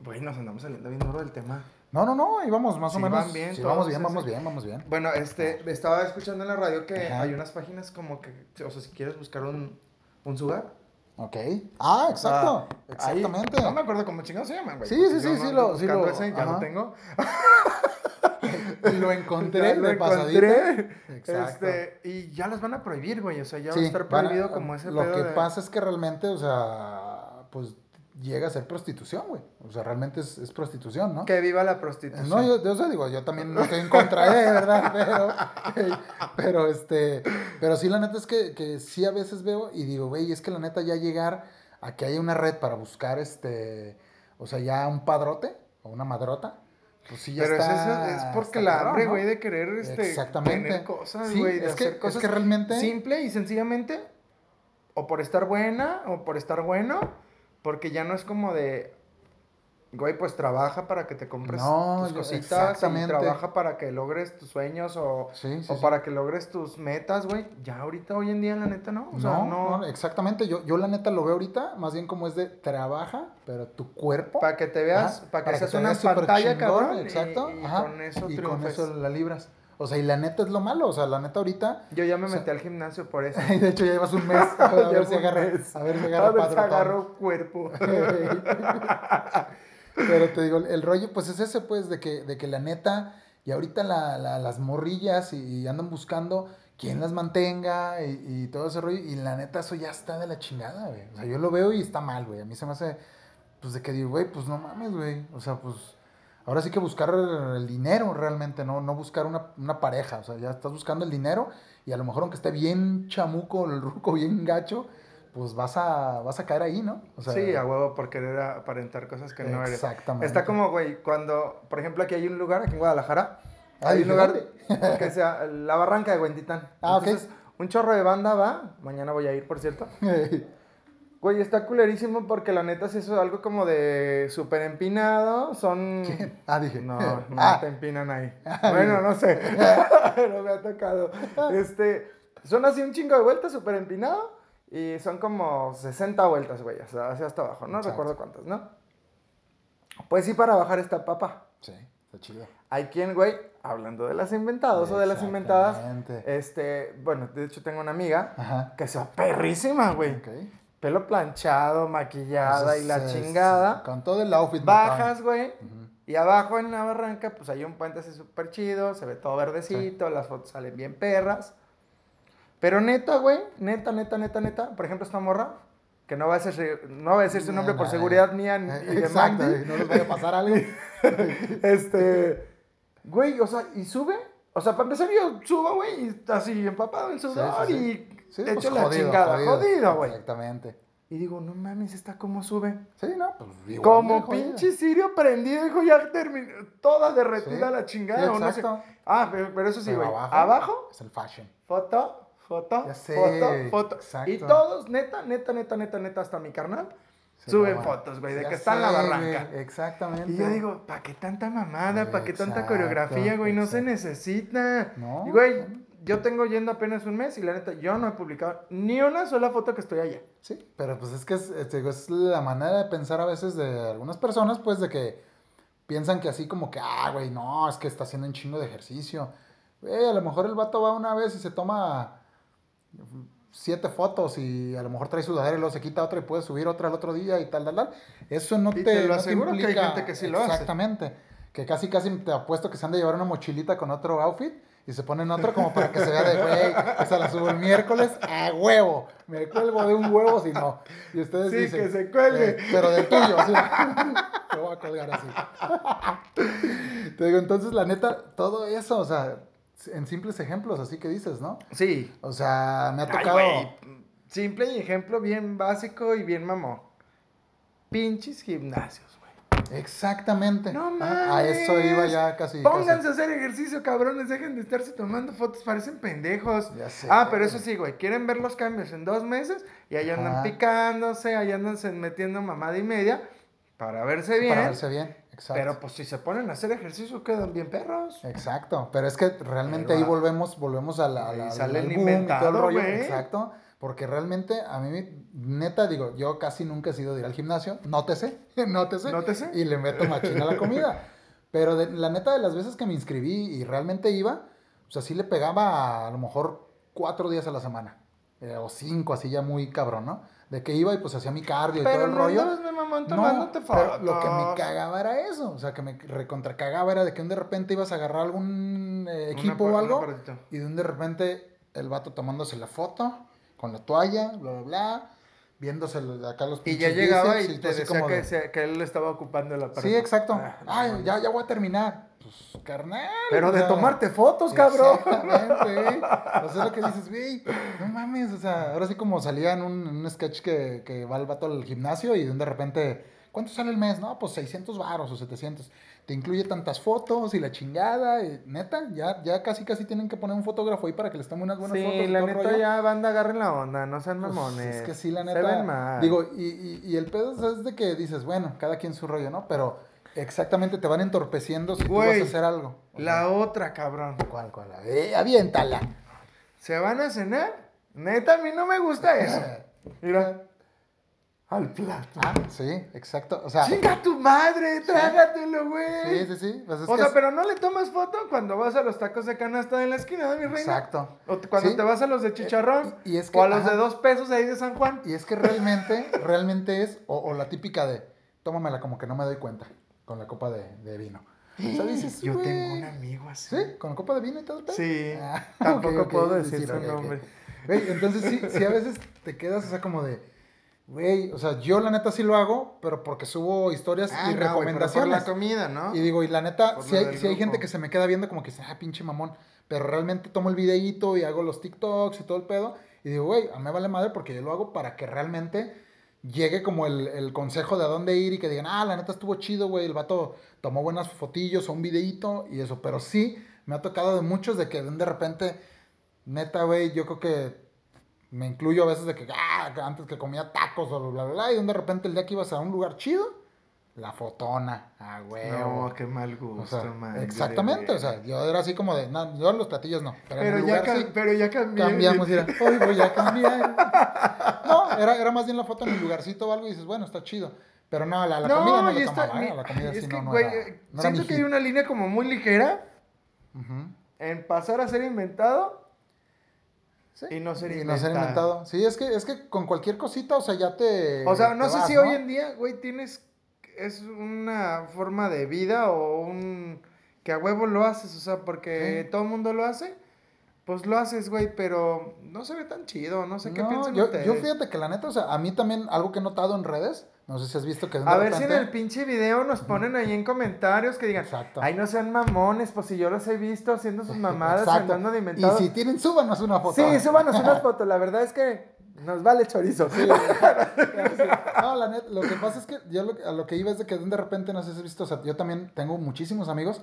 B: Güey, nos andamos saliendo bien duro del tema.
A: No, no, no, ahí vamos más
B: Sí,
A: o menos.
B: van bien
A: sí, vamos bien, vamos bien, vamos bien.
B: Bueno, este, estaba escuchando en la radio que
A: Ajá.
B: hay unas páginas como que, o sea, si quieres buscar un, un sugar.
A: Ok. Ah, exacto.
B: Ah, ahí-
A: Exactamente.
B: no me acuerdo cómo chingados se llaman, güey.
A: Sí, sí, sí,
B: no
A: sí lo- sí lo-
B: ese, ya lo
A: ajá. Lo encontré
B: lo
A: de pasadita.
B: encontré.
A: Exacto.
B: Este, y ya las van a prohibir, güey. O sea, ya va a
A: Sí,
B: estar
A: van a-
B: prohibido como ese
A: Lo
B: pedo
A: que
B: de-
A: pasa es que realmente, o sea, pues llega a ser prostitución, güey. O sea, realmente es, es prostitución, ¿no?
B: Que viva la prostitución.
A: No, yo, yo o sea, digo, yo también no estoy en contra de, ¿verdad? Pero, pero, este, pero sí, la neta es que, que sí a veces veo y digo, güey, es que la neta ya llegar a que haya una red para buscar, este, o sea, ya un padrote o una madrota, pues sí ya
B: Pero es,
A: está.
B: eso, es porque la hambre, güey, de querer este,
A: Exactamente.
B: tener cosas,
A: Sí,
B: güey, de
A: es que-
B: hacer
A: es
B: cosas
A: que realmente-
B: simple y sencillamente, o por estar buena, o por estar bueno, porque ya no es como de, güey, pues trabaja para que te compres
A: No,
B: tus cositas,
A: exactamente.
B: y trabaja para que logres tus sueños, o,
A: Sí, sí,
B: o
A: sí.
B: para que logres tus metas, güey. Ya ahorita, hoy en día, la neta, no. O sea,
A: no,
B: no,
A: no, exactamente. Yo, yo la neta lo veo ahorita, más bien como es de trabaja, pero tu cuerpo.
B: para que te veas,
A: Ajá,
B: para que seas
A: te
B: una pantalla,
A: chingón,
B: cabrón,
A: Exacto.
B: y,
A: ajá,
B: con eso
A: y con eso la libras. O sea, y la neta es lo malo. O sea, la neta ahorita.
B: Yo ya me
A: o sea,
B: metí al gimnasio por eso.
A: de hecho, ya llevas un mes. A ver, si
B: un
A: agarra.
B: mes.
A: A ver si
B: A
A: agarra
B: ver si
A: padrotón.
B: agarro cuerpo.
A: Pero te digo, el rollo, pues es ese, pues, de que, de que la neta, y ahorita la, la- las morrillas y, andan buscando quién las mantenga y, y todo ese rollo. Y la neta, eso ya está de la chingada, güey. O sea, yo lo veo y está mal, güey. A mí se me hace, pues, de que digo, güey, pues no mames, güey. O sea, pues, ahora sí que buscar el dinero realmente, no, no buscar una, una pareja. O sea, ya estás buscando el dinero y a lo mejor aunque esté bien chamuco, el ruco bien gacho, pues vas a, vas a caer ahí, ¿no? O sea,
B: sí, a huevo por querer aparentar cosas que no eres.
A: Exactamente.
B: Está como, güey, cuando, por ejemplo, aquí hay un lugar, aquí en Guadalajara,
A: Ah,
B: hay un lugar que sea la barranca de Huentitán.
A: Ah.
B: Entonces, un chorro de banda va, mañana voy a ir, por cierto. Güey, está culerísimo porque la neta es algo como de súper empinado, son...
A: Ah, dije.
B: No, no
A: Ah.
B: te empinan ahí. Bueno, no sé. no me ha tocado. Este, son así un chingo de vueltas, súper empinado. Y son como 60 vueltas, güey, o sea, hacia hasta abajo. No
A: Exacto.
B: recuerdo cuántas, ¿no? Pues sí, para bajar esta papa.
A: Sí, está chido.
B: Hay quien, güey, hablando de las inventadas o de las inventadas, este, bueno, de hecho tengo una amiga
A: Ajá.
B: que se va perrísima, güey. Pelo planchado, maquillada y la chingada.
A: Con todo el outfit.
B: Bajas, güey, Y abajo en la barranca, pues hay un puente así súper chido, se ve todo verdecito, las fotos salen bien perras. Pero neta, güey, neta, neta, neta, neta, por ejemplo, esta morra, que no va a decir, no va a decir su nombre por
A: no,
B: seguridad mía ni de
A: Exacto, y no les vaya a pasar algo.
B: Este, güey, o sea, y sube. O sea, para empezar, yo subo, güey, y así empapado en sudor
A: sí, sí.
B: y
A: Sí,
B: hecho
A: pues,
B: la chingada, jodido, güey.
A: Exactamente.
B: Y digo, no mames, ¿esta cómo sube?
A: Sí, no, pues igual
B: Como pinche sirio prendido, dijo, ya terminó, toda derretida
A: Sí,
B: la chingada,
A: sí,
B: o no sé.
A: exacto.
B: Ah, pero, pero eso sí, güey. Abajo,
A: es el fashion.
B: foto, foto,
A: sé,
B: foto, foto.
A: exacto.
B: Y todos, neta, neta, neta, neta, neta, hasta mi carnal, suben fotos, güey, de que está en la
A: sé,
B: barranca.
A: güey, Exactamente.
B: Y yo digo, ¿para qué tanta mamada? ¿Para qué tanta
A: Exacto,
B: coreografía, güey? No se necesita.
A: No,
B: Y, güey,
A: no.
B: yo tengo yendo apenas un mes y la neta, yo no he publicado ni una sola foto que estoy allá.
A: Sí, pero pues es que es, digo, es la manera de pensar a veces de algunas personas, pues de que piensan que así como que, ah, güey, no, es que está haciendo un chingo de ejercicio. Güey, a lo mejor el vato va una vez y se toma siete fotos y a lo mejor trae sudadera y luego se quita otra y puede subir otra al otro día y tal, tal, tal. Eso no
B: Y
A: te,
B: te lo
A: no
B: aseguro que hay
A: implica-
B: gente que sí lo hace.
A: Exactamente. Que casi, casi te apuesto que se han de llevar una mochilita con otro outfit y se ponen otro como para que se vea de, güey, esa la subo el miércoles a huevo. Me cuelgo de un huevo si no. Y ustedes
B: Sí,
A: dicen.
B: que se cuelgue.
A: eh, pero del tuyo, sí. Te voy a colgar así. Te digo, entonces, la neta, todo eso, o sea, en simples ejemplos, así que dices, ¿no?
B: Sí.
A: O sea, me ha tocado.
B: simple y ejemplo bien básico y bien mamón. Pinches gimnasios, güey.
A: Exactamente.
B: No
A: Ah, A eso
B: mames.
A: iba ya casi.
B: Pónganse a hacer ejercicio, cabrones. Dejen de estarse tomando fotos. Parecen pendejos.
A: Ya sé.
B: Ah, pero eso sí, güey. Quieren ver los cambios en dos meses y ahí andan
A: Ajá.
B: picándose, ahí andan se- metiendo mamada y media para verse bien.
A: Para verse bien. Exacto.
B: Pero pues si se ponen a hacer ejercicio quedan bien perros.
A: Exacto, pero es que realmente
B: Ahí
A: volvemos, volvemos a la, a la-
B: el
A: todo rollo. Exacto, porque realmente a mí, neta, digo, yo casi nunca he sido de ir al gimnasio, nótese, nótese,
B: Nótese.
A: y le meto machina a la comida. Pero de- la neta de las veces que me inscribí y realmente iba, o sea, sí le pegaba a, lo mejor cuatro días a la semana, eh, o cinco, así ya muy cabrón, ¿no? De que iba y pues hacía mi cardio y
B: Pero
A: todo el
B: no
A: rollo.
B: de mamón
A: No, pero lo que me cagaba era eso, o sea, que me recontra cagaba era de que un de repente ibas a agarrar algún eh, equipo o algo y de un de repente el vato tomándose la foto con la toalla, bla, bla, bla, viéndose acá los
B: Y ya
A: pinches
B: llegaba y
A: tú
B: te decía
A: como
B: que,
A: de-
B: se- que él estaba ocupando la
A: Sí, exacto.
B: Ah,
A: Ay, ya, ya voy a terminar. Pues, carnal.
B: Pero de
A: sea,
B: tomarte fotos, cabrón.
A: Exactamente. O sea, lo que dices, güey, no mames, o sea, ahora sí como salía en un, en un sketch que, que va el vato al gimnasio y de repente, ¿cuánto sale el mes? No, pues 600 varos o 700. Te incluye tantas fotos y la chingada, y neta, ya, ya casi casi tienen que poner un fotógrafo ahí para que les tome unas buenas fotos.
B: Sí,
A: y
B: la neta
A: rollo.
B: ya banda agarren la onda, no sean
A: Pues,
B: mamones.
A: es que sí, la
B: Se
A: neta.
B: ven mal.
A: Digo, y, y, y el pedo es de que dices, bueno, cada quien su rollo, ¿no? Pero exactamente te van entorpeciendo si tú vas a hacer algo.
B: La otra, cabrón.
A: ¿Cuál, cuál? Eh, aviéntala.
B: ¿Se van a cenar? Neta, a mí no me gusta eso. Mira. Al plato.
A: Ah, sí, exacto. O sea, sí,
B: ¡Chinga tu madre! ¡Trágatelo, güey!
A: sí, sí. Pues es
B: o
A: que
B: sea,
A: es-
B: pero no le tomas foto cuando vas a los tacos de canasta de la esquina, mi reina.
A: Exacto.
B: O cuando
A: Sí.
B: te vas a los de chicharrón.
A: Y- y es que-
B: o a los
A: ajá.
B: de dos pesos ahí de San Juan.
A: Y es que realmente, realmente es, o, o la típica de, tómamela como que no me doy cuenta, con la copa de, de vino. O sea, dices,
B: Yo
A: güey,
B: tengo un amigo así.
A: ¿Sí? ¿Con la copa de vino y todo el?
B: Sí.
A: Ah,
B: Tampoco puedo
A: sí,
B: decir
A: sí,
B: su nombre.
A: Entonces sí, sí a veces te quedas, o sea, como de, güey, o sea, yo la neta sí lo hago, pero porque subo historias
B: Ah,
A: y
B: no, por
A: recomendaciones.
B: la comida, ¿no?
A: Y digo, y la neta, si hay, sí hay gente que se me queda viendo como que, ah, pinche mamón. Pero realmente tomo el videíto y hago los TikToks y todo el pedo. Y digo, güey, a mí me vale madre porque yo lo hago para que realmente llegue como el, el consejo de a dónde ir y que digan, ah, la neta estuvo chido, güey, el vato tomó buenas fotillos o un videíto y eso. Pero sí, me ha tocado de muchos de que de repente, neta, güey, yo creo que me incluyo a veces de que, ah, antes que comía tacos o bla, bla, bla, y de repente el día que ibas a un lugar chido, la fotona, ah, güey.
B: No, qué mal
A: O
B: gusto,
A: sea,
B: man.
A: exactamente, o sea, yo era así como de, no, yo los platillos no, pero,
B: Pero ya,
A: lugar
B: cam-
A: sí,
B: pero ya cambié.
A: cambiamos, mira, hoy voy a cambiar. No, era, era más bien la foto en el lugarcito o algo y dices, bueno, está chido. Pero no, la, la comida no le
B: está-
A: tomaba, ¿eh? La comida
B: es
A: sí
B: que,
A: no, no
B: güey,
A: era,
B: eh,
A: no era
B: siento que hay una línea como muy ligera
A: Ujú.
B: en pasar a ser inventado
A: Sí,
B: y no ser
A: y
B: inventado.
A: no ser inventado. Sí, es que, es que con cualquier cosita, o sea, ya te...
B: O sea, no sé
A: vas,
B: si hoy en día, güey, tienes es una forma de vida o un que a huevo lo haces, o sea, porque todo el mundo lo hace, pues lo haces, güey, pero no se ve tan chido, no sé qué
A: No,
B: piensan
A: yo,
B: ustedes.
A: yo fíjate que la neta, o sea, a mí también algo que he notado en redes, no sé si has visto que de
B: A ver
A: repente-
B: si en el pinche video nos ponen ahí en comentarios que digan,
A: Exacto.
B: ay, no sean mamones, pues si yo los he visto haciendo sus mamadas,
A: Exacto.
B: andando de
A: Y
B: inventados.
A: si tienen, súbanos una foto.
B: Sí, súbanos unas fotos, la verdad es que nos vale chorizo.
A: Sí, no, la neta, lo que pasa es que yo lo, a lo que iba es de que de repente, no sé si has visto, o sea, yo también tengo muchísimos amigos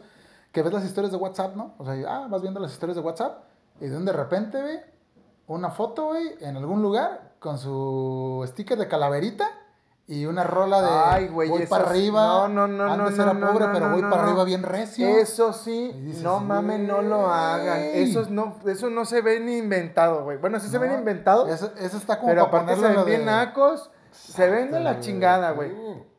A: que ves las historias de WhatsApp, ¿no? O sea, ah, vas viendo las historias de WhatsApp y de de repente, güey, una foto, güey, en algún lugar con su sticker de calaverita y una rola de
B: Ay, güey,
A: voy para arriba.
B: no, no, no,
A: Antes
B: no,
A: era
B: no,
A: pobre,
B: no,
A: pero voy para arriba bien recio.
B: Eso sí,
A: dices,
B: no mames, no lo hagan. Eso no, eso no se ve ni inventado, güey. Bueno, sí se ven inventados,
A: Eso, eso está como
B: pero aparte se ven
A: lo de-
B: bien nacos, se ven de la chingada, güey.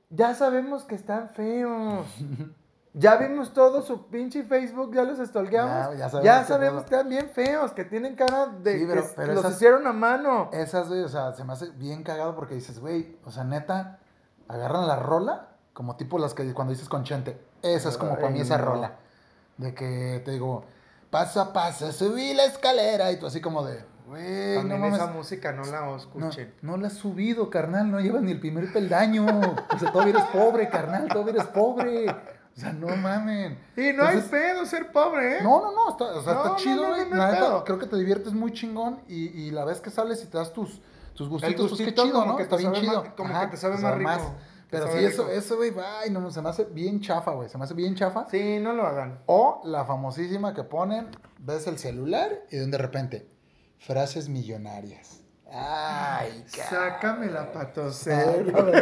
B: Ya sabemos que están feos. Ya vimos todo su pinche Facebook, ya los stalkeamos.
A: Ya, ya
B: Ya
A: sabemos que
B: que están bien feos, que tienen cara de
A: Sí, pero-
B: que
A: pero
B: los
A: esas-
B: hicieron a mano.
A: Esas, güey, o sea, se me hace bien cagado porque dices, güey, o sea, neta, agarran la rola como tipo las que cuando dices con Chente. Esa es como para mí esa
B: no.
A: rola. De que te digo, paso a paso, subí la escalera y tú así como de, güey, no mames.
B: esa música no la
A: No,
B: escuchen.
A: no la has subido, carnal, no llevas ni el primer peldaño. O sea, todavía eres pobre, carnal, todavía eres pobre. O sea, no mamen.
B: Y no hay
A: Entonces,
B: pedo ser pobre, ¿eh?
A: No, no, no, está, o sea,
B: No,
A: está chido, güey.
B: no, no hay
A: creo que te diviertes muy chingón y, y la vez que sales y te das tus, tus gustitos, pues qué chido, ¿no?
B: que
A: está bien chido.
B: más- como que te sabe más rico,
A: Pero sí, eso,
B: rico.
A: eso, güey, ay, no, se me hace bien chafa, güey. Se me hace bien chafa.
B: Sí, no lo hagan.
A: O la famosísima que ponen, ves el celular y de repente, frases millonarias. Ay,
B: Sácame la
A: Cero,
B: patosera.
A: güey.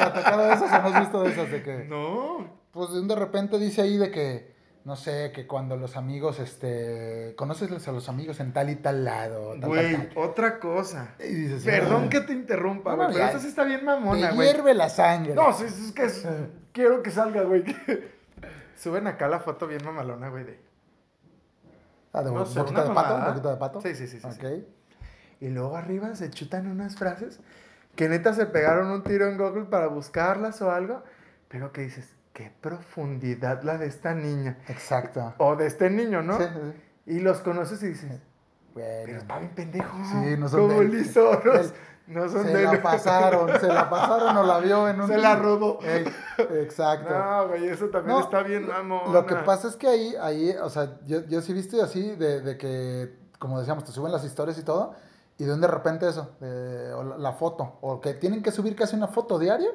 A: Atacado de esas, ¿o no has visto de esas de que
B: No.
A: Pues de repente dice ahí de que, no sé, que cuando los amigos, este, conoces a los amigos en tal y tal lado. tal,
B: Güey,
A: tal.
B: otra cosa.
A: Y dices,
B: Perdón
A: "Ah,
B: que te interrumpa, güey,
A: no,
B: pero esa sí está bien mamona, güey.
A: hierve la sangre.
B: No, sí, es que es- quiero que salga, güey. Suben acá la foto bien mamalona, güey, de...
A: Ah, de
B: no
A: un
B: sé,
A: poquito
B: una
A: de pato, un poquito de pato.
B: Sí, sí, sí, sí,
A: Ok.
B: sí. Y luego arriba se chutan unas frases que neta se pegaron un tiro en Google para buscarlas o algo, pero que dices, qué profundidad la de esta niña.
A: Exacto.
B: O de este niño, ¿no?
A: Sí, sí,
B: Y los conoces y dices,
A: Bueno,
B: pero está bien pendejo.
A: Sí, no son
B: Como
A: de él.
B: lisoros.
A: Él-
B: No son
A: se la pasaron, se la pasaron o la vio en un...
B: Se la robó.
A: Ey, exacto.
B: No, güey, eso también
A: No,
B: está bien, mamón.
A: Lo que pasa es que ahí, ahí, o sea, yo, yo sí viste así de, de que, como decíamos, te suben las historias y todo, y de un de repente eso, de- o la, la foto, o que tienen que subir casi una foto diaria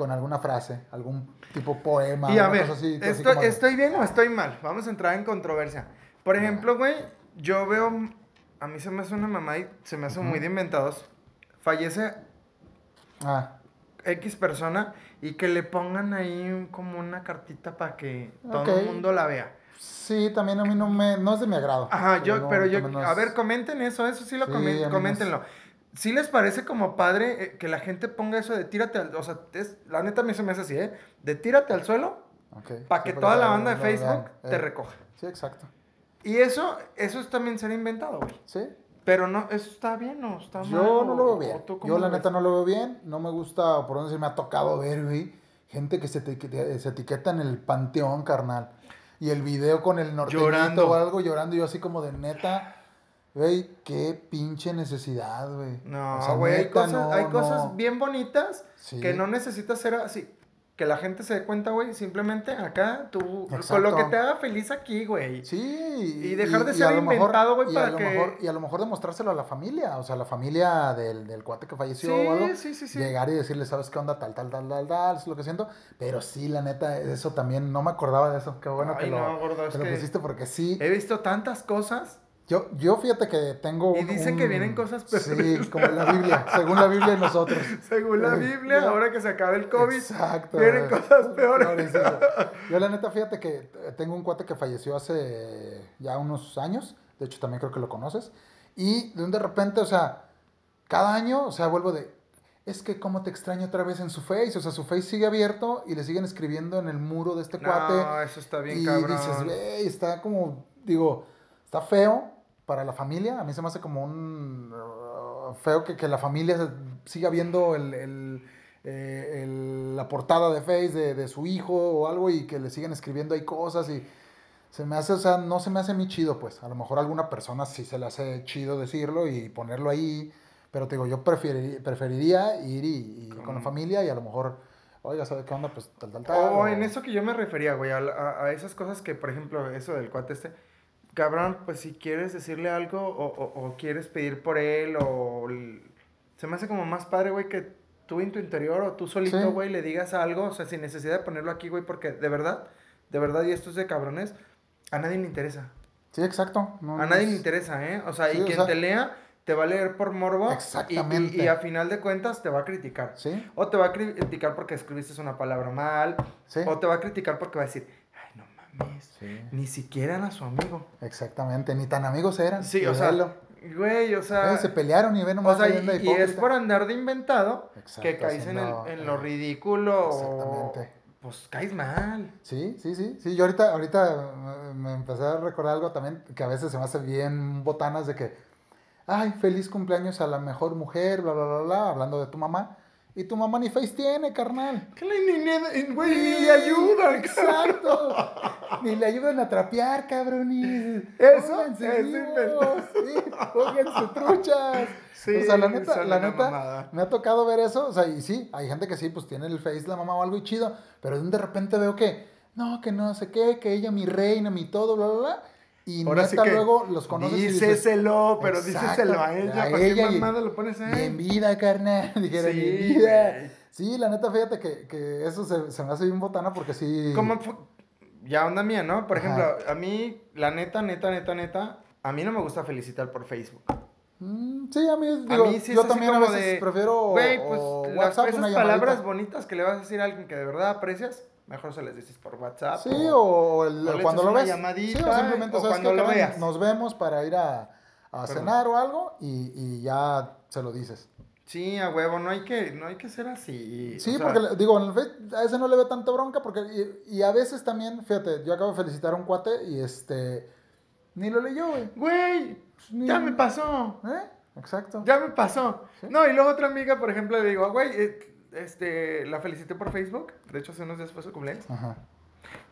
A: con alguna frase, algún tipo poema,
B: Y a ver,
A: así,
B: estoy,
A: como de-
B: ¿estoy bien o estoy mal? Vamos a entrar en controversia. Por ejemplo, güey, yo veo, a mí se me hace una mamá y se me hace muy de inventados. Fallece
A: Ah,
B: X persona y que le pongan ahí un- como una cartita para que todo el mundo la vea.
A: sí, también a mí no me, no es de mi agrado.
B: Ajá, yo,
A: no,
B: pero yo, a ver, comenten eso, eso sí lo
A: Sí,
B: comen-
A: no
B: coméntenlo. ¿Sí les parece como padre eh, que la gente ponga eso de tírate al, o sea, es, la neta a mí se me hace así, ¿eh? De tírate al suelo para que toda la banda de Facebook te
A: eh.
B: recoja.
A: Sí, exacto.
B: Y eso, eso es también ser inventado, güey.
A: Sí,
B: Pero no, eso está bien o está mal.
A: Yo no lo veo bien. Yo la neta no lo veo bien. No me gusta, por no decir, me ha tocado ver, güey, gente que se, etiqueta- se etiqueta en el panteón, carnal. Y el video con el norteñito
B: Llorando.
A: o algo llorando. Yo así como de neta, güey, qué pinche necesidad, güey.
B: No,
A: O sea,
B: güey, hay, cosas,
A: no,
B: hay
A: no.
B: cosas bien bonitas
A: Sí.
B: que no necesitas ser así. Que la gente se dé cuenta, güey, simplemente acá, tú, con
A: Exacto.
B: lo que te haga feliz aquí, güey.
A: Sí.
B: Y dejar de
A: a
B: ser
A: lo mejor-
B: inventado, güey,
A: y a
B: para
A: lo
B: que-
A: mejor- y a lo mejor demostrárselo a la familia, o sea, la familia del, del cuate que falleció
B: Sí,
A: o algo.
B: sí, sí, sí.
A: Llegar y decirle, ¿sabes qué onda? Tal, tal, tal, tal, tal, es lo que siento. Pero sí, la neta, eso también, no me acordaba de eso. Qué bueno que
B: Ay,
A: lo,
B: no, gordo, es
A: que lo
B: que-
A: pusiste porque sí.
B: He visto tantas cosas.
A: Yo, yo fíjate que tengo
B: Y
A: un-
B: dicen que vienen cosas
A: Sí,
B: peores.
A: como en la Biblia, según la Biblia y nosotros.
B: Según la
A: Eh,
B: Biblia, ahora que se acabe el COVID,
A: Exacto.
B: vienen cosas peores.
A: Yo la neta, fíjate que eh, tengo un cuate que falleció hace ya unos años, de hecho también creo que lo conoces, y de un de repente, o sea, cada año, o sea, vuelvo de, es que cómo te extraño otra vez en su face, o sea, su face sigue abierto y le siguen escribiendo en el muro de este cuate.
B: No, eso está bien
A: y
B: cabrón.
A: dices, güey, está como, digo, está feo para la familia. A mí se me hace como un uh, feo que, que la familia siga viendo el, el- eh, el- la portada de Face de, de su hijo o algo y que le siguen escribiendo ahí cosas y se me hace, o sea, no se me hace a mí chido, pues. A lo mejor a alguna persona sí se le hace chido decirlo y ponerlo ahí, pero te digo, yo preferiría, preferiría ir y, y con la familia y a lo mejor, oiga, ¿sabe qué onda? Pues tal, tal, tal.
B: O en eso que yo me refería, güey, a, a- a esas cosas que, por ejemplo, eso del cuate este, cabrón, pues si quieres decirle algo o, o- o quieres pedir por él o... Se me hace como más padre, güey, que tú en tu interior o tú solito,
A: Sí.
B: güey, le digas algo, o sea, sin necesidad de ponerlo aquí, güey, porque de verdad, de verdad, y esto es de cabrones, a nadie le interesa.
A: Sí, exacto. no-
B: A nadie
A: es-
B: le interesa, ¿eh? O sea,
A: Sí,
B: y quien
A: sea-
B: te lea te va a leer por morbo. y-
A: Exactamente.
B: Y, y a final de cuentas te va a criticar.
A: Sí,
B: O te va a cri- criticar porque escribiste una palabra mal.
A: sí.
B: O te va a criticar porque va a decir.
A: Sí,
B: Ni siquiera era su amigo.
A: exactamente. Ni tan amigos eran.
B: Sí, o sea, güey, o sea.
A: Eh, se pelearon y ven
B: o
A: nomás
B: sea,
A: ahí
B: y, es por andar de inventado
A: Exacto,
B: que caes en, el- en
A: eh,
B: lo ridículo. o-
A: exactamente.
B: Pues caes mal.
A: Sí, sí, sí. Sí, yo ahorita, ahorita me- me empecé a recordar algo también que a veces se me hace bien botanas de que, ay, feliz cumpleaños a la mejor mujer, bla, bla, bla, bla, hablando de tu mamá. Y tu mamá ni face tiene, carnal.
B: Que le, ni, ni- güey, ni le ayudan.
A: Exacto. Ni le ayudan a trapear, cabronis.
B: Eso,
A: Pónganse
B: eso
A: vivos. Sí, pónganse truchas.
B: Sí,
A: o sea, la neta, la neta,
B: mamada.
A: me ha tocado ver eso. O sea, y sí, hay gente que sí, pues tiene el face la mamá o algo y chido. Pero de repente veo que, no, que no sé qué, que ella mi reina, mi todo, bla, bla, bla. Y
B: Ahora sí
A: neta
B: que
A: luego los conoces y dices,
B: Díceselo, pero díceselo a ella.
A: a
B: ¿Para
A: ella
B: qué mamada lo pones a
A: y en
B: él?
A: vida, carnal. Dijera,
B: Sí,
A: en vida.
B: güey.
A: Sí, la neta, fíjate que, que eso se, se me hace bien botana porque sí.
B: Como ya onda mía, ¿no? Por
A: Ajá.
B: ejemplo, a mí, la neta, neta, neta, neta, a mí no me gusta felicitar por Facebook.
A: Mm, sí, a mí, digo,
B: a mí sí
A: yo también a veces
B: de,
A: prefiero
B: Güey,
A: o
B: pues las, esas palabras bonitas que le vas a decir a alguien que de verdad aprecias, mejor se les dices por WhatsApp.
A: Sí, o, el-
B: o
A: cuando lo ves.
B: llamadita,
A: sí, o simplemente
B: o
A: sabes
B: cuando lo veas.
A: Nos vemos para ir a, cenar o algo y, y ya se lo dices.
B: Sí, a huevo, no hay que, no hay que ser así.
A: Sí,
B: sea,
A: porque le- digo, en el Face a ese no le veo tanta bronca porque y, y a veces también, fíjate, yo acabo de felicitar a un cuate y este ni lo leyó, güey.
B: Güey,
A: Ni-
B: ya me pasó.
A: ¿Eh? Exacto.
B: Ya me pasó.
A: Sí.
B: No, y luego otra amiga, por ejemplo, le digo, güey, eh, este, la felicité por Facebook. De hecho, hace unos días fue su cumpleaños.
A: Ajá.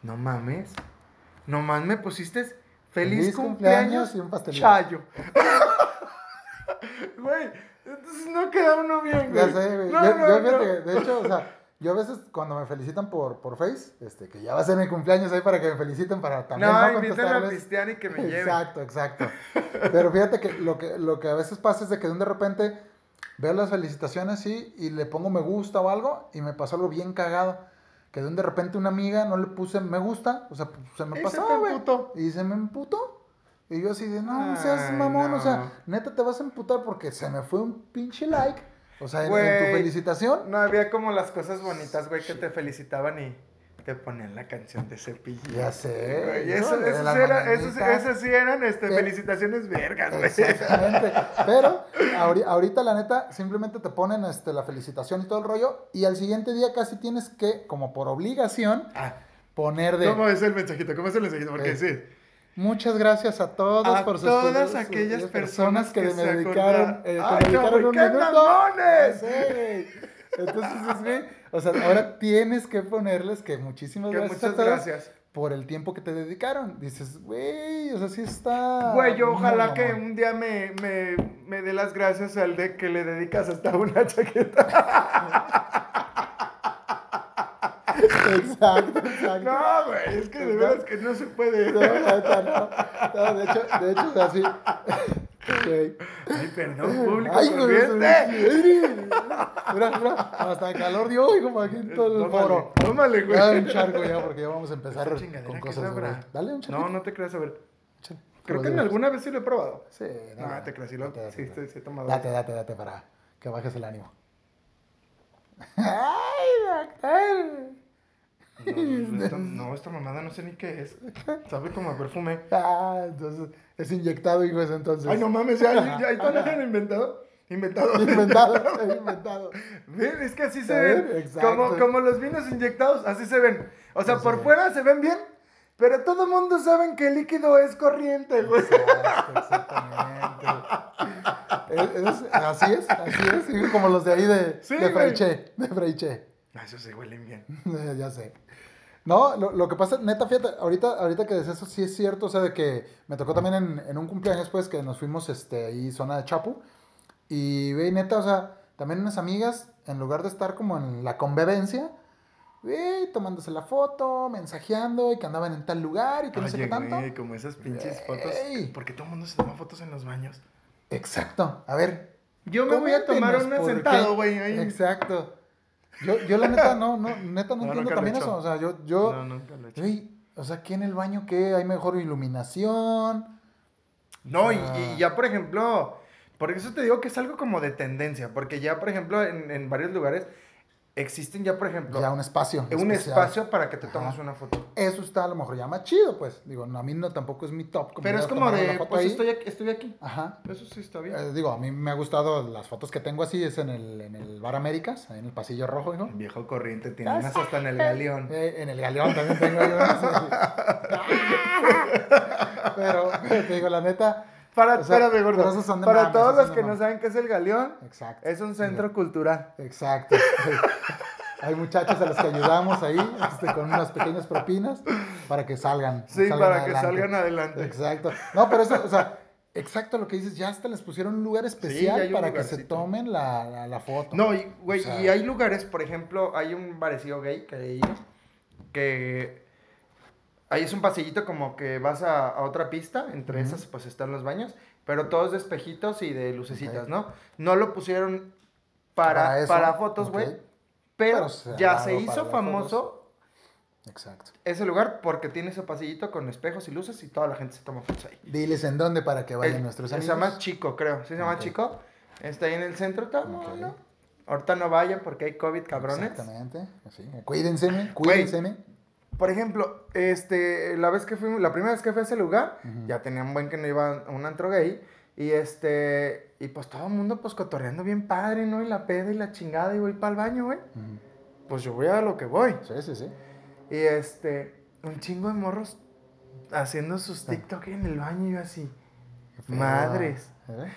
B: No mames. Nomás me pusiste feliz,
A: Feliz
B: cumpleaños,
A: cumpleaños y un.
B: Chayo. Güey, entonces no queda uno bien, güey.
A: Ya sé, güey.
B: No,
A: yo,
B: no,
A: yo
B: no.
A: fíjate de hecho, o sea, yo a veces cuando me felicitan por, por Face, este, que ya va a ser mi cumpleaños ahí para que me feliciten para también no,
B: No, a pistear y que me lleve.
A: Exacto, exacto. Pero fíjate que lo, que lo que a veces pasa es de que de repente veo las felicitaciones sí, y le pongo me gusta o algo y me pasó algo bien cagado. Que de un de repente una amiga no le puse me gusta, o sea, pues, se me pasó. Y se me emputó. Y yo así de, no, no seas mamón, o sea,
B: no.
A: neta te vas a emputar porque se me fue un pinche like. O sea, en, en tu felicitación.
B: No había como las cosas bonitas, güey, que te felicitaban y te ponían la canción de cepillo.
A: Ya sé.
B: Güey,
A: eso,
B: era- esos- esas sí eran este, felicitaciones vergas, güey.
A: Exactamente. Pero ahori- ahorita, la neta, simplemente te ponen este, la felicitación y todo el rollo. Y al siguiente día casi tienes que, como por obligación,
B: Ah,
A: poner de
B: ¿Cómo es el mensajito? ¿Cómo es el mensajito? Porque
A: Eh,
B: sí.
A: muchas gracias a todos
B: A
A: por sus
B: todas aquellas personas que
A: me
B: se
A: dedicaron, eh, que
B: ¡Ay,
A: me dedicaron
B: no,
A: un
B: qué
A: minuto. Entonces, es, güey, o sea, ahora tienes que ponerles que muchísimas
B: Que
A: gracias
B: muchas
A: a todos
B: gracias.
A: por el tiempo que te dedicaron. Dices, güey, o sea, sí está.
B: Güey, yo ojalá que un día me, me, me dé las gracias al de que le dedicas hasta una chaqueta.
A: Exacto, exacto.
B: No, güey, es que de veras que no se puede.
A: No, de hecho, de hecho, o sea, sí. Güey.
B: Ay, perdón, público
A: Ay, güey. Mira, mira, hasta calor dio, güey, como aquí en todo el foro.
B: Tómale, güey.
A: Ya un charco ya, porque ya vamos a empezar con cosas. Dale un charco.
B: No, no te creas, a ver. Creo que en alguna vez sí lo he probado.
A: Sí,
B: No,
A: dale,
B: te creas, sí, lo, sí,
A: date.
B: sí, sí he tomado.
A: Date, date, date para que bajes el ánimo. ¡Ay, doctor!
B: No, esta, no, esta mamada no sé ni qué es. Sabe como a perfume.
A: Ah, entonces es inyectado, hijo, eso entonces.
B: Ay, no mames, ya, ya, ya, ya lo han inventado. Inventado.
A: Inventado, inventado.
B: Ven, es que así se ven.
A: exacto.
B: Como, como los vinos inyectados, así se ven. O sea, por fuera se ven bien, pero todo el mundo sabe que el líquido es corriente, güey.
A: Exacto, exactamente. Es- es- así es, así es. Como los de ahí de,
B: Sí,
A: de. Freiche. De Freiche.
B: Ah, Eso sí huelen bien.
A: ya sé. No, lo, lo que pasa, neta, fíjate, ahorita, ahorita que decías eso sí es cierto, o sea, de que me tocó también en, en un cumpleaños, pues, que nos fuimos, este, ahí, zona de Chapu, y ve, neta, o sea, también unas amigas, en lugar de estar como en la convivencia, ve, tomándose la foto, mensajeando, y que andaban en tal lugar, y que no sé qué tanto.
B: güey, como esas pinches fotos.
A: Ey.
B: ¿Por qué todo el mundo se toma fotos en los baños?
A: Exacto, a ver.
B: Yo me voy a tomar una sentado, güey. ahí.
A: Exacto. Yo, yo la neta, no, no, neta no,
B: No,
A: entiendo
B: he
A: también eso, o sea, yo, yo...
B: No, nunca lo he hecho.
A: Güey, o sea, aquí en el baño, ¿qué? ¿Hay mejor iluminación?
B: No, y, y ya, por ejemplo, por eso te digo que es algo como de tendencia, porque ya, por ejemplo, en, en varios lugares existen ya, por ejemplo,
A: Ya un espacio.
B: un
A: especial.
B: espacio para que te tomes
A: Ajá.
B: una foto.
A: Eso está a lo mejor ya más chido, pues. Digo, no, a mí no tampoco es mi top.
B: Pero
A: ir
B: es como de, pues
A: ahí.
B: estoy aquí, estoy aquí.
A: Ajá.
B: Eso sí está bien.
A: Eh, digo, a mí me ha gustado las fotos que tengo así, es en el, en el Bar Américas, ahí en el pasillo rojo, ¿no?
B: Viejo corriente, tiene unas hasta en el galeón.
A: Eh, en el galeón también tengo yo unas, pero, pero te digo, la neta.
B: Para,
A: o sea,
B: espérame, gordo. Para
A: mames,
B: todos los que no saben qué es el galeón,
A: Exacto.
B: es un centro cultural.
A: Exacto. Hay muchachos a los que ayudamos ahí este, con unas pequeñas propinas para que salgan.
B: Sí,
A: salgan
B: para que salgan adelante.
A: Exacto. No, pero eso, o sea, exacto lo que dices, ya hasta les pusieron un lugar especial
B: un
A: para que se tomen la, la, la foto.
B: No, y, güey,
A: O sea-
B: y hay lugares, por ejemplo, hay un parecido gay que que ahí es un pasillito como que vas a, a otra pista, entre esas pues están los baños, pero todos de espejitos y de lucecitas. ¿no? No lo pusieron para,
A: Para
B: fotos, güey, pero,
A: se
B: ya se hizo famoso
A: Exacto.
B: ese lugar porque tiene ese pasillito con espejos y luces y toda la gente se toma fotos ahí.
A: Diles en dónde para que vayan nuestros
B: Se
A: amigos.
B: llama Chico, creo. Sí, se llama. Chico. Está ahí en el centro. Está, no. Ahorita no vayan porque hay COVID, cabrones.
A: Exactamente. Sí. Cuídense, cuídense.
B: Por ejemplo, este, la vez que fuimos, la primera vez que fui a ese lugar, ya tenía un buen que no iba a un antro gay. Y este, y pues todo el mundo pues cotorreando bien padre, ¿no? Y la peda y la chingada y voy para el baño, güey. Pues yo voy a lo que voy.
A: Sí, sí, sí.
B: Y este, un chingo de morros haciendo sus
A: Ah.
B: TikTok en el baño y yo así. Madres.
A: ¿Eh?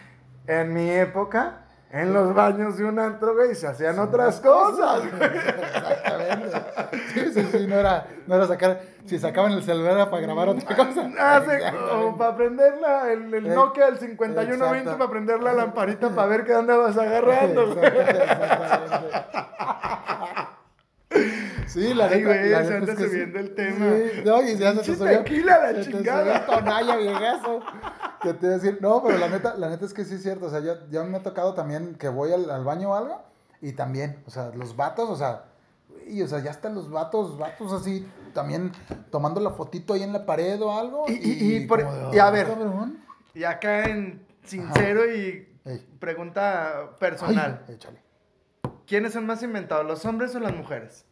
B: En mi época, en los baños de un antro gay se hacían otras cosas.
A: Exactamente. Sí, sí, sí, no era, no era sacar, si sacaban el celular era para grabar otra cosa.
B: Ah,
A: Exactamente.
B: como para prender la, el, el
A: Eh,
B: Nokia del 5120
A: exacto.
B: para prender la lamparita para ver qué andabas agarrando. güey.
A: Exactamente. Sí, la
B: Ay, güey,
A: la
B: se anda subiendo el tema.
A: Sí, no, y ya se te subió.
B: tequila, la chingada.
A: tonalla, viejazo. Que te iba a decir, no, pero la neta, la neta es que sí es cierto. O sea, yo, ya me ha tocado también que voy al, al baño o algo. Y también, o sea, los vatos, o sea, y, o sea, ya están los vatos, vatos así, también tomando la fotito ahí en la pared o algo.
B: Y- y- y por-
A: como de,
B: y a
A: "Ah,
B: ver,
A: cabrón".
B: Y acá en sincero y
A: Ey.
B: pregunta personal.
A: Ay, échale.
B: ¿Quiénes son más inventados, los hombres o las mujeres?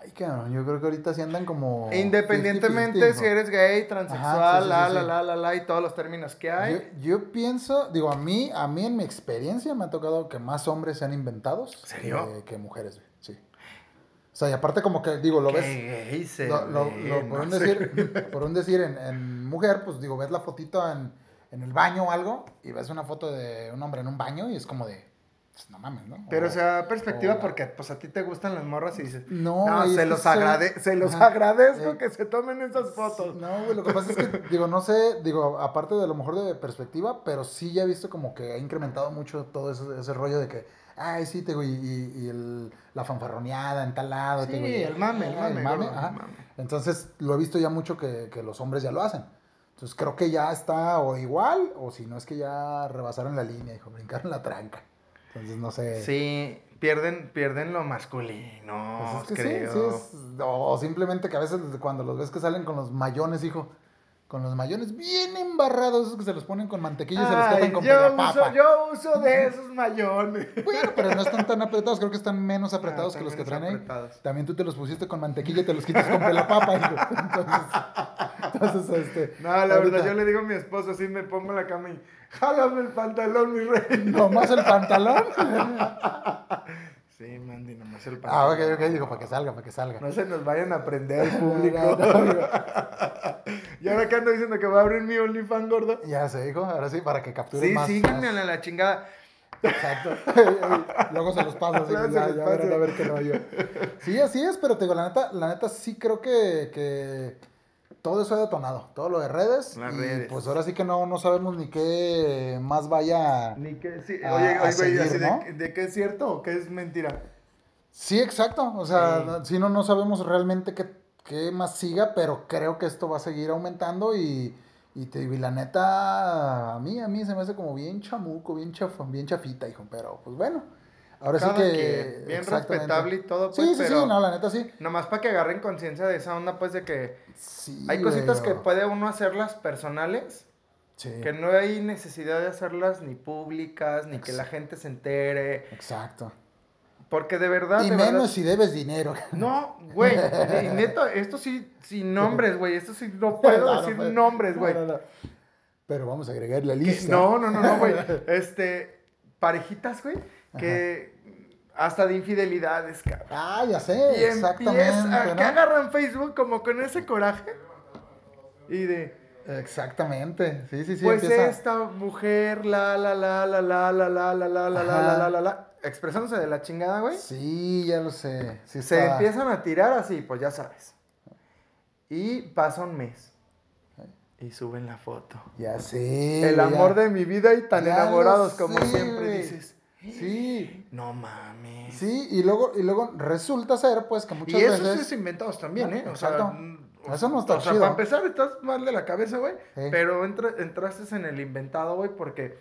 A: Ay, cabrón, yo creo que ahorita sí andan como.
B: Independientemente
A: 50-50,
B: si eres gay, transexual,
A: Ajá, sí, sí,
B: la,
A: sí,
B: la, la, la, la, y todos los términos que hay.
A: Yo, yo pienso, digo, a mí, a mí en mi experiencia me ha tocado que más hombres sean inventados
B: ¿Serio?
A: que, que mujeres, güey, sí. O sea, y aparte como que, digo, lo ves,
B: Qué
A: lo- lo- por,
B: no
A: un decir, por un decir en, en mujer, pues digo, ves la fotito en, en el baño o algo y ves una foto de un hombre en un baño y es como de, pues no mames, ¿no?
B: Pero
A: O-
B: sea, perspectiva
A: o-
B: porque pues a ti te gustan las morras y dices,
A: No,
B: no,
A: güey,
B: se los,
A: soy-
B: agrade se los
A: Ajá.
B: agradezco
A: Eh,
B: que se tomen esas fotos.
A: No, güey, lo que pasa es que, digo, no sé, digo, aparte de lo mejor de perspectiva, pero sí ya he visto como que ha incrementado mucho todo ese, ese rollo de que, ay, sí, te digo, y, y, el, la fanfarroneada en tal lado. te
B: Sí,
A: digo, y-
B: el mame, el mame, el mame.
A: Entonces, lo he visto ya mucho que, que los hombres ya lo hacen. Entonces, creo que ya está o igual, o si no es que ya rebasaron la línea, hijo, brincaron la tranca. Entonces, no sé.
B: Sí, pierden, pierden lo masculino,
A: Pues es que
B: creo.
A: sí, sí es- o simplemente que a veces cuando los ves que salen con los mayones, hijo, con los mayones bien embarrados, esos que se los ponen con mantequilla y se los quitan con
B: yo,
A: papa.
B: uso, yo uso de esos mayones.
A: Bueno, pero no están tan apretados, creo que están menos apretados
B: Ah,
A: que los que traen ahí.
B: apretados.
A: También tú te los pusiste con mantequilla y te los quitas con pelapapa. Entonces, entonces, este...
B: No, la
A: ahorita,
B: verdad, yo le digo a mi esposo, así me pongo la cama y jálame el pantalón, mi rey.
A: Nomás el pantalón.
B: Sí, Sí, Mandy, nomás el
A: Ah, ok, ok, digo, para que salga, para que salga.
B: No se nos vayan a prender el público. Y ahora que ando diciendo que va a abrir mi OnlyFans, gordo.
A: Ya se dijo, ahora sí, para que capture
B: Sí,
A: más.
B: síganme
A: más.
B: a la chingada.
A: Exacto. Luego se los paso, así ya, ya verán a ver qué rollo. Sí, así es, pero te digo, la neta, la neta sí creo que, que todo eso ha detonado. Todo lo de redes.
B: Las
A: y
B: redes.
A: pues ahora sí que no, no sabemos ni qué más vaya.
B: Ni que, sí,
A: A-
B: oye,
A: a
B: oye, güey,
A: seguir,
B: así
A: ¿no?
B: de, de qué es cierto o qué es mentira.
A: Sí, exacto. O sea, si no, no sabemos realmente qué, qué más siga, pero creo que esto va a seguir aumentando y, y te digo, y la neta, a mí, a mí se me hace como bien chamuco, bien, chaf- bien chafita, hijo. Pero pues bueno, ahora
B: Cada
A: sí que.
B: bien respetable y todo, pues,
A: sí, sí,
B: pero
A: sí, no, la neta sí.
B: nomás para que agarren conciencia de esa onda, pues, de que
A: Sí,
B: hay cositas que puede uno hacerlas personales,
A: Sí,
B: que no hay necesidad de hacerlas ni públicas, ni que la gente se entere,
A: exacto.
B: porque de verdad,
A: Y
B: de
A: menos
B: verdad-
A: si debes dinero.
B: No, güey, y neta, esto sí, sin nombres, güey, esto sí no puedo
A: No, no
B: decir
A: puede-
B: nombres, güey.
A: no. Pero vamos a agregar la
B: Que-
A: lista.
B: No, no, no, no, güey. Este, parejitas, güey, que hasta de infidelidades, cabrón.
A: Ah, ya sé,
B: Y
A: exactamente.
B: empieza, que
A: ¿no?
B: agarran Facebook como con ese coraje y de,
A: Exactamente. Sí, sí, sí.
B: pues
A: empieza-
B: esta mujer, la, la, la, la, la, la, la, la, la, la, la, la, la, la, la, expresándose de la chingada, güey.
A: Sí, ya lo sé. Sí
B: Se
A: está-
B: empiezan a tirar así, pues ya sabes. Y pasa un mes. Y suben la foto.
A: Ya sé.
B: El
A: ya-
B: amor de mi vida y tan
A: Ya
B: enamorados como
A: sé,
B: siempre dices.
A: Sí.
B: No mames.
A: Sí, y luego, y luego resulta ser, pues, que muchas
B: Y eso
A: veces.
B: es inventados también, ¿eh? O
A: Exacto.
B: sea, mm,
A: Eso no está
B: o sea,
A: chido.
B: para empezar, estás mal de la cabeza, güey.
A: Sí.
B: Pero entra- entraste en el inventado, güey, porque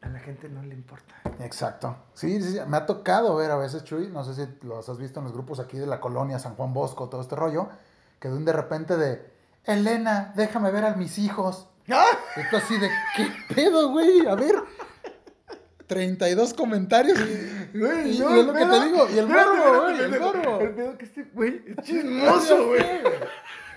B: a la gente no le importa.
A: Exacto. Sí, sí, sí, me ha tocado ver a veces, Chuy, no sé si los has visto en los grupos aquí de la colonia San Juan Bosco, todo este rollo, que de un de repente de, Elena, déjame ver a mis hijos. Y tú así de, ¿qué pedo, güey? A ver. 32 comentarios y,
B: Güey,
A: y-
B: no,
A: y es lo que te digo. Y el morbo, güey, el morbo.
B: El pedo que este, güey, es chismoso, güey.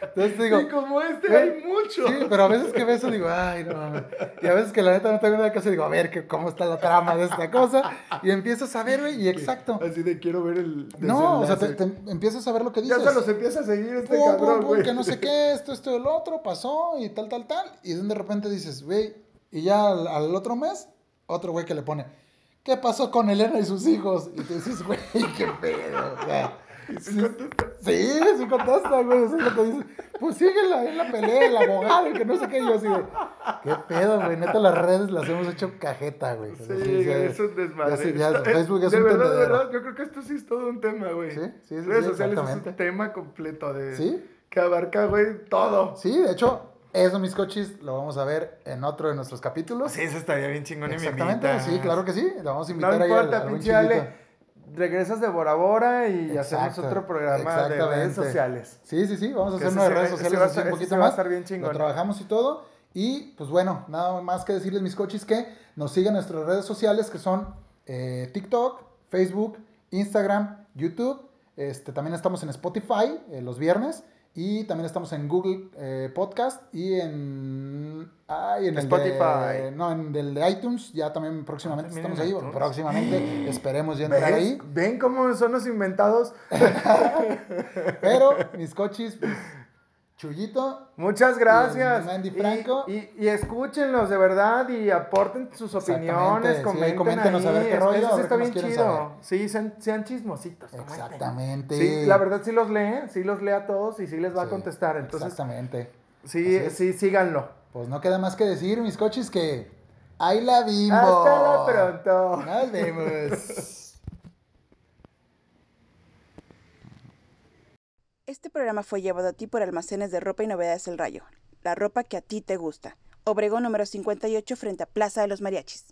A: Entonces digo,
B: Y como este
A: güey,
B: hay mucho.
A: Sí, pero a veces que ves eso digo, ay, no mames. Y a veces que la neta no tengo nada que hacer, digo, a ver que, cómo está la trama de esta cosa. Y empiezas a ver, güey, y exacto.
B: Así de quiero ver el.
A: No, o sea, te, te empiezas a ver lo que dices.
B: Ya se los empieza a seguir este
A: pum,
B: cabrón,
A: pum,
B: güey.
A: que no sé qué, esto, esto, el otro, pasó y tal, tal, tal. Y de repente dices, güey, y ya al, al otro mes, otro güey que le pone, ¿qué pasó con Elena y sus hijos? Y tú dices, güey, qué pedo. O sea, sí, sí, sí contesta, güey, lo que dices. Pues síguela en la pelea, el abogado, y que no sé qué. Y yo así de, qué pedo, güey, neta las redes las hemos hecho cajeta, güey.
B: Sí,
A: O sea, sí,
B: es un desmadre.
A: ya ya Facebook es
B: de
A: un
B: verdad, de verdad, yo creo que esto sí es todo un tema, güey.
A: Sí, sí, sí,
B: Redes sociales es un tema completo de...
A: ¿Sí?
B: Que abarca, güey, todo.
A: Sí, de hecho, eso, mis coches, lo vamos a ver en otro de nuestros capítulos.
B: Sí, eso estaría bien chingón y me
A: Exactamente, sí, claro que sí. Le vamos a
B: No
A: invitar ahí al-
B: importa,
A: al
B: pinche. Ale. Regresas de Bora Bora y hacemos otro programa de
A: exactamente.
B: redes sociales.
A: Sí, sí, sí, vamos a hacer unas redes sociales así un poquito
B: ese va a
A: más.
B: estar bien chingón.
A: Lo trabajamos y todo. Y pues bueno, nada más que decirles, mis coches, que nos sigan nuestras redes sociales que son eh, TikTok, Facebook, Instagram, YouTube. Este, también estamos en Spotify eh, los viernes. Y también estamos en Google eh, Podcast y en, ay, en el de-
B: Spotify.
A: no, en el de iTunes. Ya también próximamente
B: También
A: estamos
B: en
A: ahí. Próximamente esperemos ya entrar ahí.
B: ¿Ven cómo son los inventados?
A: Pero mis coches, pues, Chullito,
B: Muchas gracias.
A: Y Mandy Franco.
B: Y, y escúchenlos de verdad y aporten sus opiniones,
A: Exactamente, sí,
B: comenten
A: coméntenos a ver
B: ahí.
A: qué rollo,
B: Eso sí está bien chido.
A: saber.
B: Sí, sean, sean chismositos. comenten.
A: Exactamente.
B: Sí, la verdad sí los lee, sí los lee a todos y sí les va a contestar. Entonces,
A: Exactamente.
B: sí, sí, síganlo.
A: Pues no queda más que decir, mis coches, que ahí la vimos.
B: Hasta la pronto.
A: Nos vemos.
C: Este programa fue llevado a ti por Almacenes de Ropa y Novedades El Rayo, la ropa que a ti te gusta. Obregón número 58 frente a Plaza de los Mariachis.